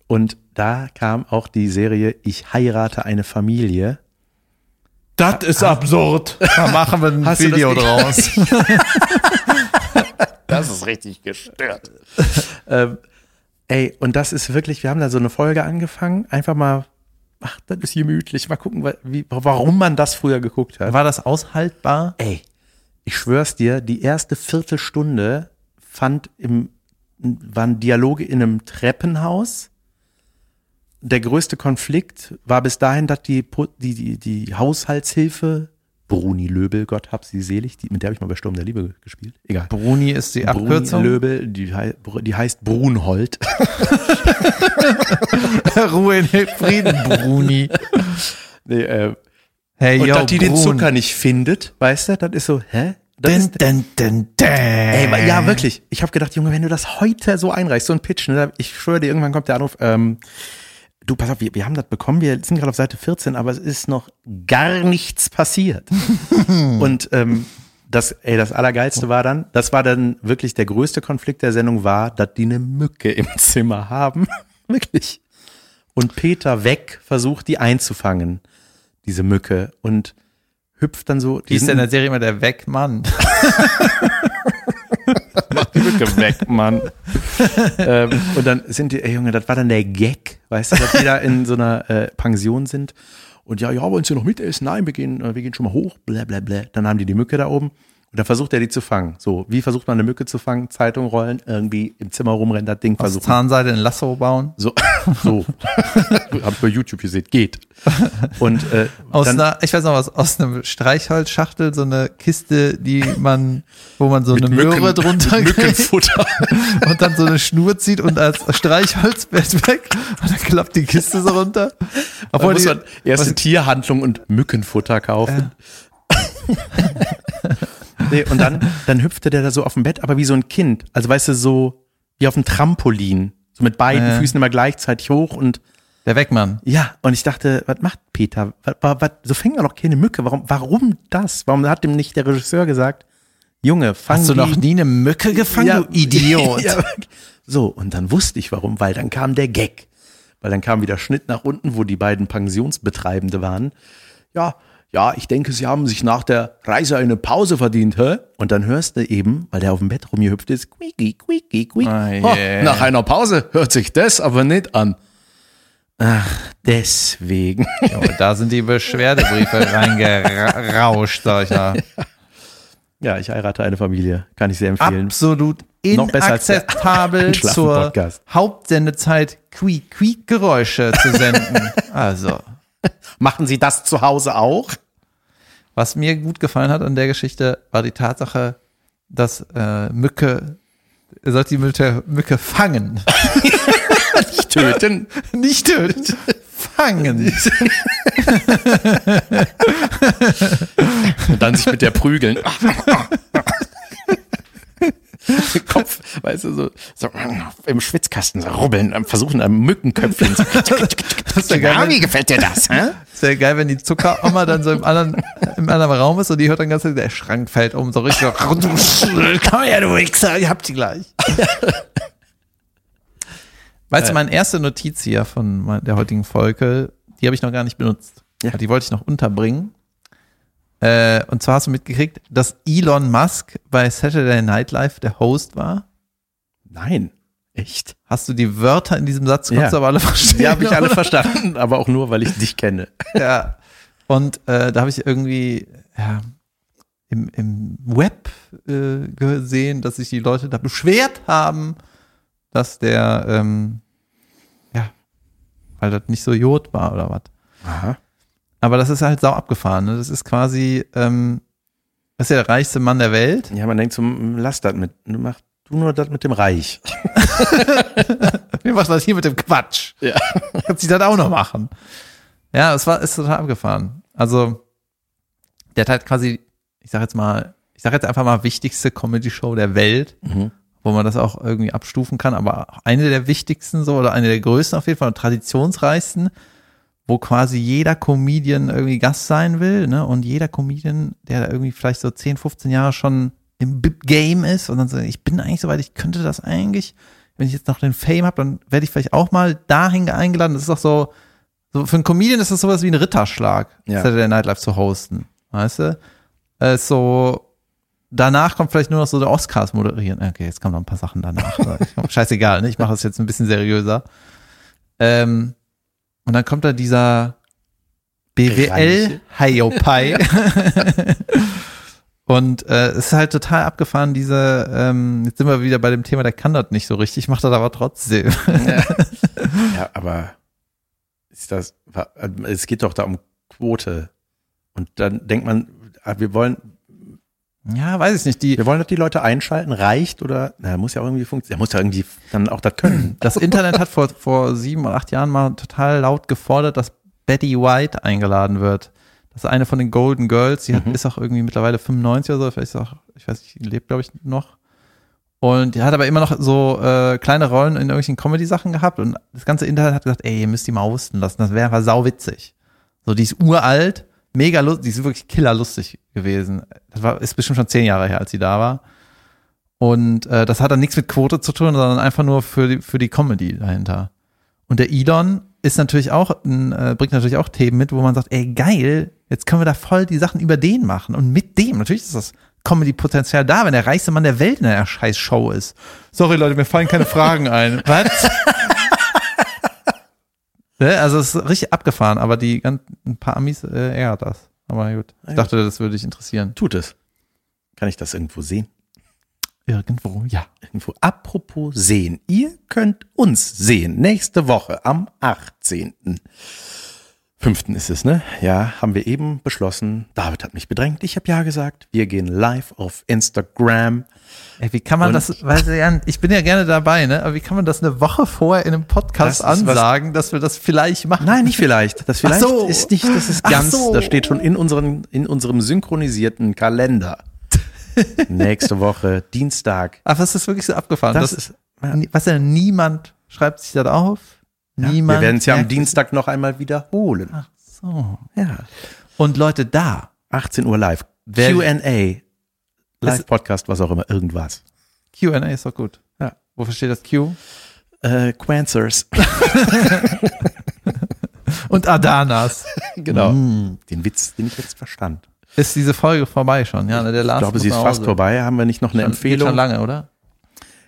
Und da kam auch die Serie Ich heirate eine Familie. Das ist absurd. Da machen wir ein Hast Video draus. [LAUGHS] Das ist richtig gestört. ähm, ey, und das ist wirklich, wir haben da so eine Folge angefangen, einfach mal, ach, das ist gemütlich, mal gucken, wie, warum man das früher geguckt hat. War das aushaltbar? Ey, ich schwör's dir, die erste Viertelstunde fand im, waren Dialoge in einem Treppenhaus. Der größte Konflikt war bis dahin, dass die, die, die, die Haushaltshilfe, Bruni Löbel, Gott hab sie selig, die, mit der habe ich mal bei Sturm der Liebe gespielt. Egal. Bruni ist die Abkürzung. Bruni Löbel, die, die heißt Brunhold. [LAUGHS] Ruhe in Frieden, Bruni. nee, äh, Hey, und yo, dass die den Brun. Zucker nicht findet, weißt du, das ist so, hä? Das Dun, ist, dun, dun, ey, ja, wirklich. Ich habe gedacht, Junge, wenn du das heute so einreichst, so ein Pitch, ne, ich schwöre dir, irgendwann kommt der Anruf, ähm, du, pass auf, wir, wir haben das bekommen, wir sind gerade auf Seite 14, aber es ist noch gar nichts passiert. [LAUGHS] und ähm, das, ey, das Allergeilste war dann, das war dann wirklich der größte Konflikt der Sendung war, dass die eine Mücke im [LAUGHS] Zimmer haben. [LAUGHS] wirklich. Und Peter weg versucht, die einzufangen, diese Mücke, und hüpft dann so. Wie ist in der Serie immer der Wegmann? Die Mücke weg, Mann. ähm, und dann sind die, ey Junge, das war dann der Gag, weißt du, dass die da in so einer äh, Pension sind. Und ja, ja, wollen Sie noch mitessen? Nein, wir gehen, äh, wir gehen schon mal hoch, bla bla bla. Dann haben die die Mücke da oben und dann versucht er die zu fangen. So, wie versucht man eine Mücke zu fangen? Zeitung rollen, irgendwie im Zimmer rumrennen, das Ding Aus versuchen. Zahnseide ein Lasso bauen? So, [LAUGHS] so. [LAUGHS] Habt bei YouTube gesehen, geht. Und äh, Aus dann, einer, ich weiß noch was, aus einem Streichholzschachtel, so eine Kiste, die man, wo man so eine Möhre Mücken- drunter mit Mückenfutter. [LAUGHS] und dann so eine Schnur zieht und als Streichholzbett weg und dann klappt die Kiste so runter. Obwohl muss die- man erste was- Tierhandlung und Mückenfutter kaufen. Nee, und dann, dann hüpfte der da so auf dem Bett, aber wie so ein Kind. Also weißt du, so wie auf dem Trampolin. So mit beiden Ja. Füßen immer gleichzeitig hoch und Der Wegmann. ja, und ich dachte, was macht Peter? Was, was, so fängt er doch keine Mücke. Warum, warum das? Warum hat dem nicht der Regisseur gesagt, Junge, fang Hast du noch nie eine Mücke gefangen, Ja, du Idiot? [LAUGHS] ja. So, und dann wusste ich warum, weil dann kam der Gag. Weil dann kam wieder Schnitt nach unten, wo die beiden Pensionsbetreibende waren. Ja, ja, ich denke, sie haben sich nach der Reise eine Pause verdient, hä? Und dann hörst du eben, weil der auf dem Bett rumgehüpft ist, quieki, quieki, quieki. Ah, Oh, yeah. nach einer Pause hört sich das aber nicht an. Ach, deswegen. Junge, da sind die Beschwerdebriefe [LAUGHS] reingerauscht, sag ich mal. Ja, ich heirate eine Familie. Kann ich sehr empfehlen. Absolut inakzeptabel [LAUGHS] zur Einschlafen-Podcast. Hauptsendezeit Quiek Quiek Geräusche zu senden. [LAUGHS] Also, Machen Sie das zu Hause auch? Was mir gut gefallen hat an der Geschichte, war die Tatsache, dass äh, Mücke, er sollte die Mücke, Mücke fangen. [LAUGHS] Nicht töten. [LAUGHS] Nicht töten. Fangen. Und dann sich mit der prügeln. [LAUGHS] [LAUGHS] Kopf, weißt du, so, so im Schwitzkasten so rubbeln, versuchen am Mückenköpfchen. So. [LAUGHS] Das geil, Ja, wenn- wie gefällt dir das? Hä? [LAUGHS] Sehr geil, wenn die Zuckeroma dann so im anderen, im anderen Raum ist und die hört dann ganz der Schrank fällt um, so richtig so, komm her, du Wichser, ich hab die gleich. Weißt du, meine erste Notiz hier von der heutigen Folge, die habe ich noch gar nicht benutzt. Ja. Die wollte ich noch unterbringen. Äh, und zwar hast du mitgekriegt, dass Elon Musk bei Saturday Night Live der Host war. Nein, echt? Hast du die Wörter in diesem Satz, konntest Ja. aber alle verstehen? Die habe ich alle [LAUGHS] verstanden, aber auch nur, weil ich dich kenne. Ja. Und äh, da habe ich irgendwie ja, im, im Web äh, gesehen, dass sich die Leute da beschwert haben, dass der, ähm, ja, weil das nicht so Jod war oder was. Aha. Aber das ist halt sau abgefahren. Ne? Das ist quasi, ähm, das ist ja der reichste Mann der Welt. Ja, man denkt so, lass das mit, mach du nur das mit dem Reich. [LAUGHS] Wir machen das hier mit dem Quatsch. Ja. [LAUGHS] Kannst du das auch noch machen? Ja, es war, ist total abgefahren. Also, der hat halt quasi, ich sag jetzt mal, ich sag jetzt einfach mal wichtigste Comedy-Show der Welt, Mhm. wo man das auch irgendwie abstufen kann, aber auch eine der wichtigsten so oder eine der größten auf jeden Fall und traditionsreichsten, wo quasi jeder Comedian irgendwie Gast sein will, ne? Und jeder Comedian, der da irgendwie vielleicht so 10, 15 Jahre schon im Game ist und dann so, ich bin eigentlich soweit, ich könnte das eigentlich, wenn ich jetzt noch den Fame habe, dann werde ich vielleicht auch mal dahin eingeladen. Das ist doch so, so für einen Comedian ist das sowas wie ein Ritterschlag, Ja. Saturday Night Live zu hosten, weißt du? Äh, so, danach kommt vielleicht nur noch so der Oscars moderieren. Okay, jetzt kommen noch ein paar Sachen danach. [LAUGHS] Scheißegal, ne? Ich mache das jetzt ein bisschen seriöser. Ähm, und dann kommt da dieser BWL Reiche. Hiopai. [LAUGHS] [LAUGHS] Und äh, es ist halt total abgefahren, diese, ähm, jetzt sind wir wieder bei dem Thema, der kann das nicht so richtig, macht das aber trotzdem. Ja, [LAUGHS] aber ist das, es geht doch da um Quote. Und dann denkt man, ah, wir wollen, Ja, weiß ich nicht. Die, wir wollen, dass die Leute einschalten, reicht oder, na, muss ja irgendwie funktionieren, er muss ja irgendwie dann auch das können. [CLEARS THROAT] Das Internet hat vor, vor sieben oder acht Jahren mal total laut gefordert, dass Betty White eingeladen wird. Das ist eine von den Golden Girls, die hat, ist auch irgendwie mittlerweile 95 oder so, vielleicht ist auch, ich weiß nicht, die lebt, glaube ich, noch. Und die hat aber immer noch so äh, kleine Rollen in irgendwelchen Comedy-Sachen gehabt und das ganze Internet hat gesagt, ey, ihr müsst die mal hosten lassen, das wäre sauwitzig. So, die ist uralt, mega lustig, die ist wirklich killerlustig gewesen. Das war, ist bestimmt schon zehn Jahre her, als sie da war. Und äh, das hat dann nichts mit Quote zu tun, sondern einfach nur für die, für die Comedy dahinter. Und der Elon ist natürlich auch, ein, äh, bringt natürlich auch Themen mit, wo man sagt, ey, geil, jetzt können wir da voll die Sachen über den machen. Und mit dem, natürlich ist das Comedy-Potenzial da, wenn der reichste Mann der Welt in einer scheiß Show ist. Sorry, Leute, mir fallen keine Fragen ein. Was? [LAUGHS] Ne, also es ist richtig abgefahren, aber die ganz, ein paar Amis äh, ärgert das. Aber gut. Ich dachte, das würde dich interessieren. Tut es. Kann ich das irgendwo sehen? Irgendwo, ja. Irgendwo. Apropos sehen. Ihr könnt uns sehen. Nächste Woche am 18. Fünften ist es, ne? Ja, haben wir eben beschlossen. David hat mich bedrängt. Ich habe ja gesagt. Wir gehen live auf Instagram. Ey, wie kann man Und- das, weil ja, ich bin ja gerne dabei, ne? Aber wie kann man das eine Woche vorher in einem Podcast Das ist was- ansagen, dass wir das vielleicht machen? Nein, nicht vielleicht. Das [LAUGHS] vielleicht so. ist nicht, das ist ganz, so. das steht schon in, unseren, in unserem synchronisierten Kalender. [LAUGHS] Nächste Woche, Dienstag. Ach, was ist wirklich so abgefahren? Das Das, ist, ja. was ja niemand schreibt sich das auf. Ja, Niemand. wir werden es ja am Dienstag noch einmal wiederholen. Ach so. Ja. Und Leute, da 18 Uhr live. Q&A. Live-Podcast, was auch immer, irgendwas. Q&A ist doch gut. Ja. Wofür steht das Q? Äh, Quancers. [LAUGHS] Und Adanas. [LAUGHS] genau. Mm. Den Witz, den ich jetzt verstand. Ist diese Folge vorbei schon? Ja, ne, der Lars Ich glaube, sie ist fast vorbei. Haben wir nicht noch eine Schon, geht Empfehlung? schon lange, oder?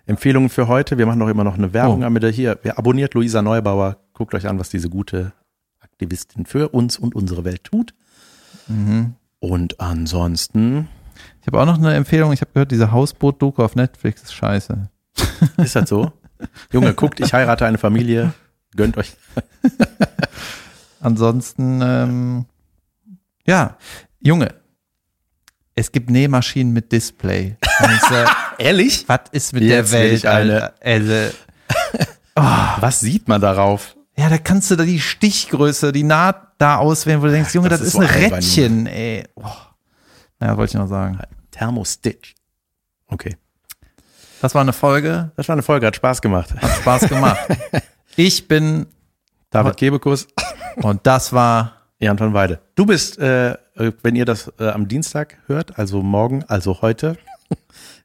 Empfehlungen für heute. Wir machen doch immer noch eine Werbung. Oh. Wir da hier. Wer abonniert Luisa Neubauer? Guckt euch an, was diese gute Aktivistin für uns und unsere Welt tut. Mhm. Und ansonsten Ich habe auch noch eine Empfehlung. Ich habe gehört, diese Hausboot-Doku auf Netflix ist scheiße. [LAUGHS] ist das so. Junge, guckt, ich heirate eine Familie. Gönnt euch. [LAUGHS] Ansonsten, ähm, ja, Junge, es gibt Nähmaschinen mit Display. Und, äh, Ehrlich? was ist mit Jetzt der Welt, eine. Alter? Also, [LAUGHS] Was sieht man darauf? ja, da kannst du da die Stichgröße, die Naht da auswählen, wo du denkst, Junge, das, Das ist, ist ein so albern, Rädchen, ey. Oh. Ja, wollte ich noch sagen. Thermostitch. Okay. Das war eine Folge, Das war eine Folge, hat Spaß gemacht. hat Spaß gemacht. [LAUGHS] Ich bin, David Kebekus, und das war, Jan von Weide. Du bist, äh, äh, wenn ihr das äh, am Dienstag hört, also morgen, also heute,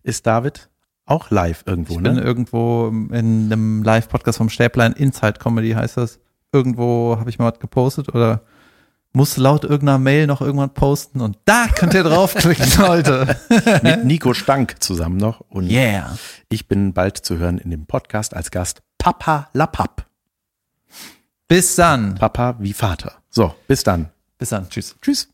ist David auch live irgendwo, ich bin ne? irgendwo in einem Live-Podcast vom Stäblein, Inside Comedy heißt das. Irgendwo habe ich mal was gepostet oder muss laut irgendeiner Mail noch irgendwann posten und da könnt ihr draufklicken, [LAUGHS] Leute. Mit Nico Stank zusammen noch. Und Yeah. ich bin bald zu hören in dem Podcast als Gast Papa La Papp. Bis dann. Papa wie Vater. So, bis dann. Bis dann. Tschüss. Tschüss.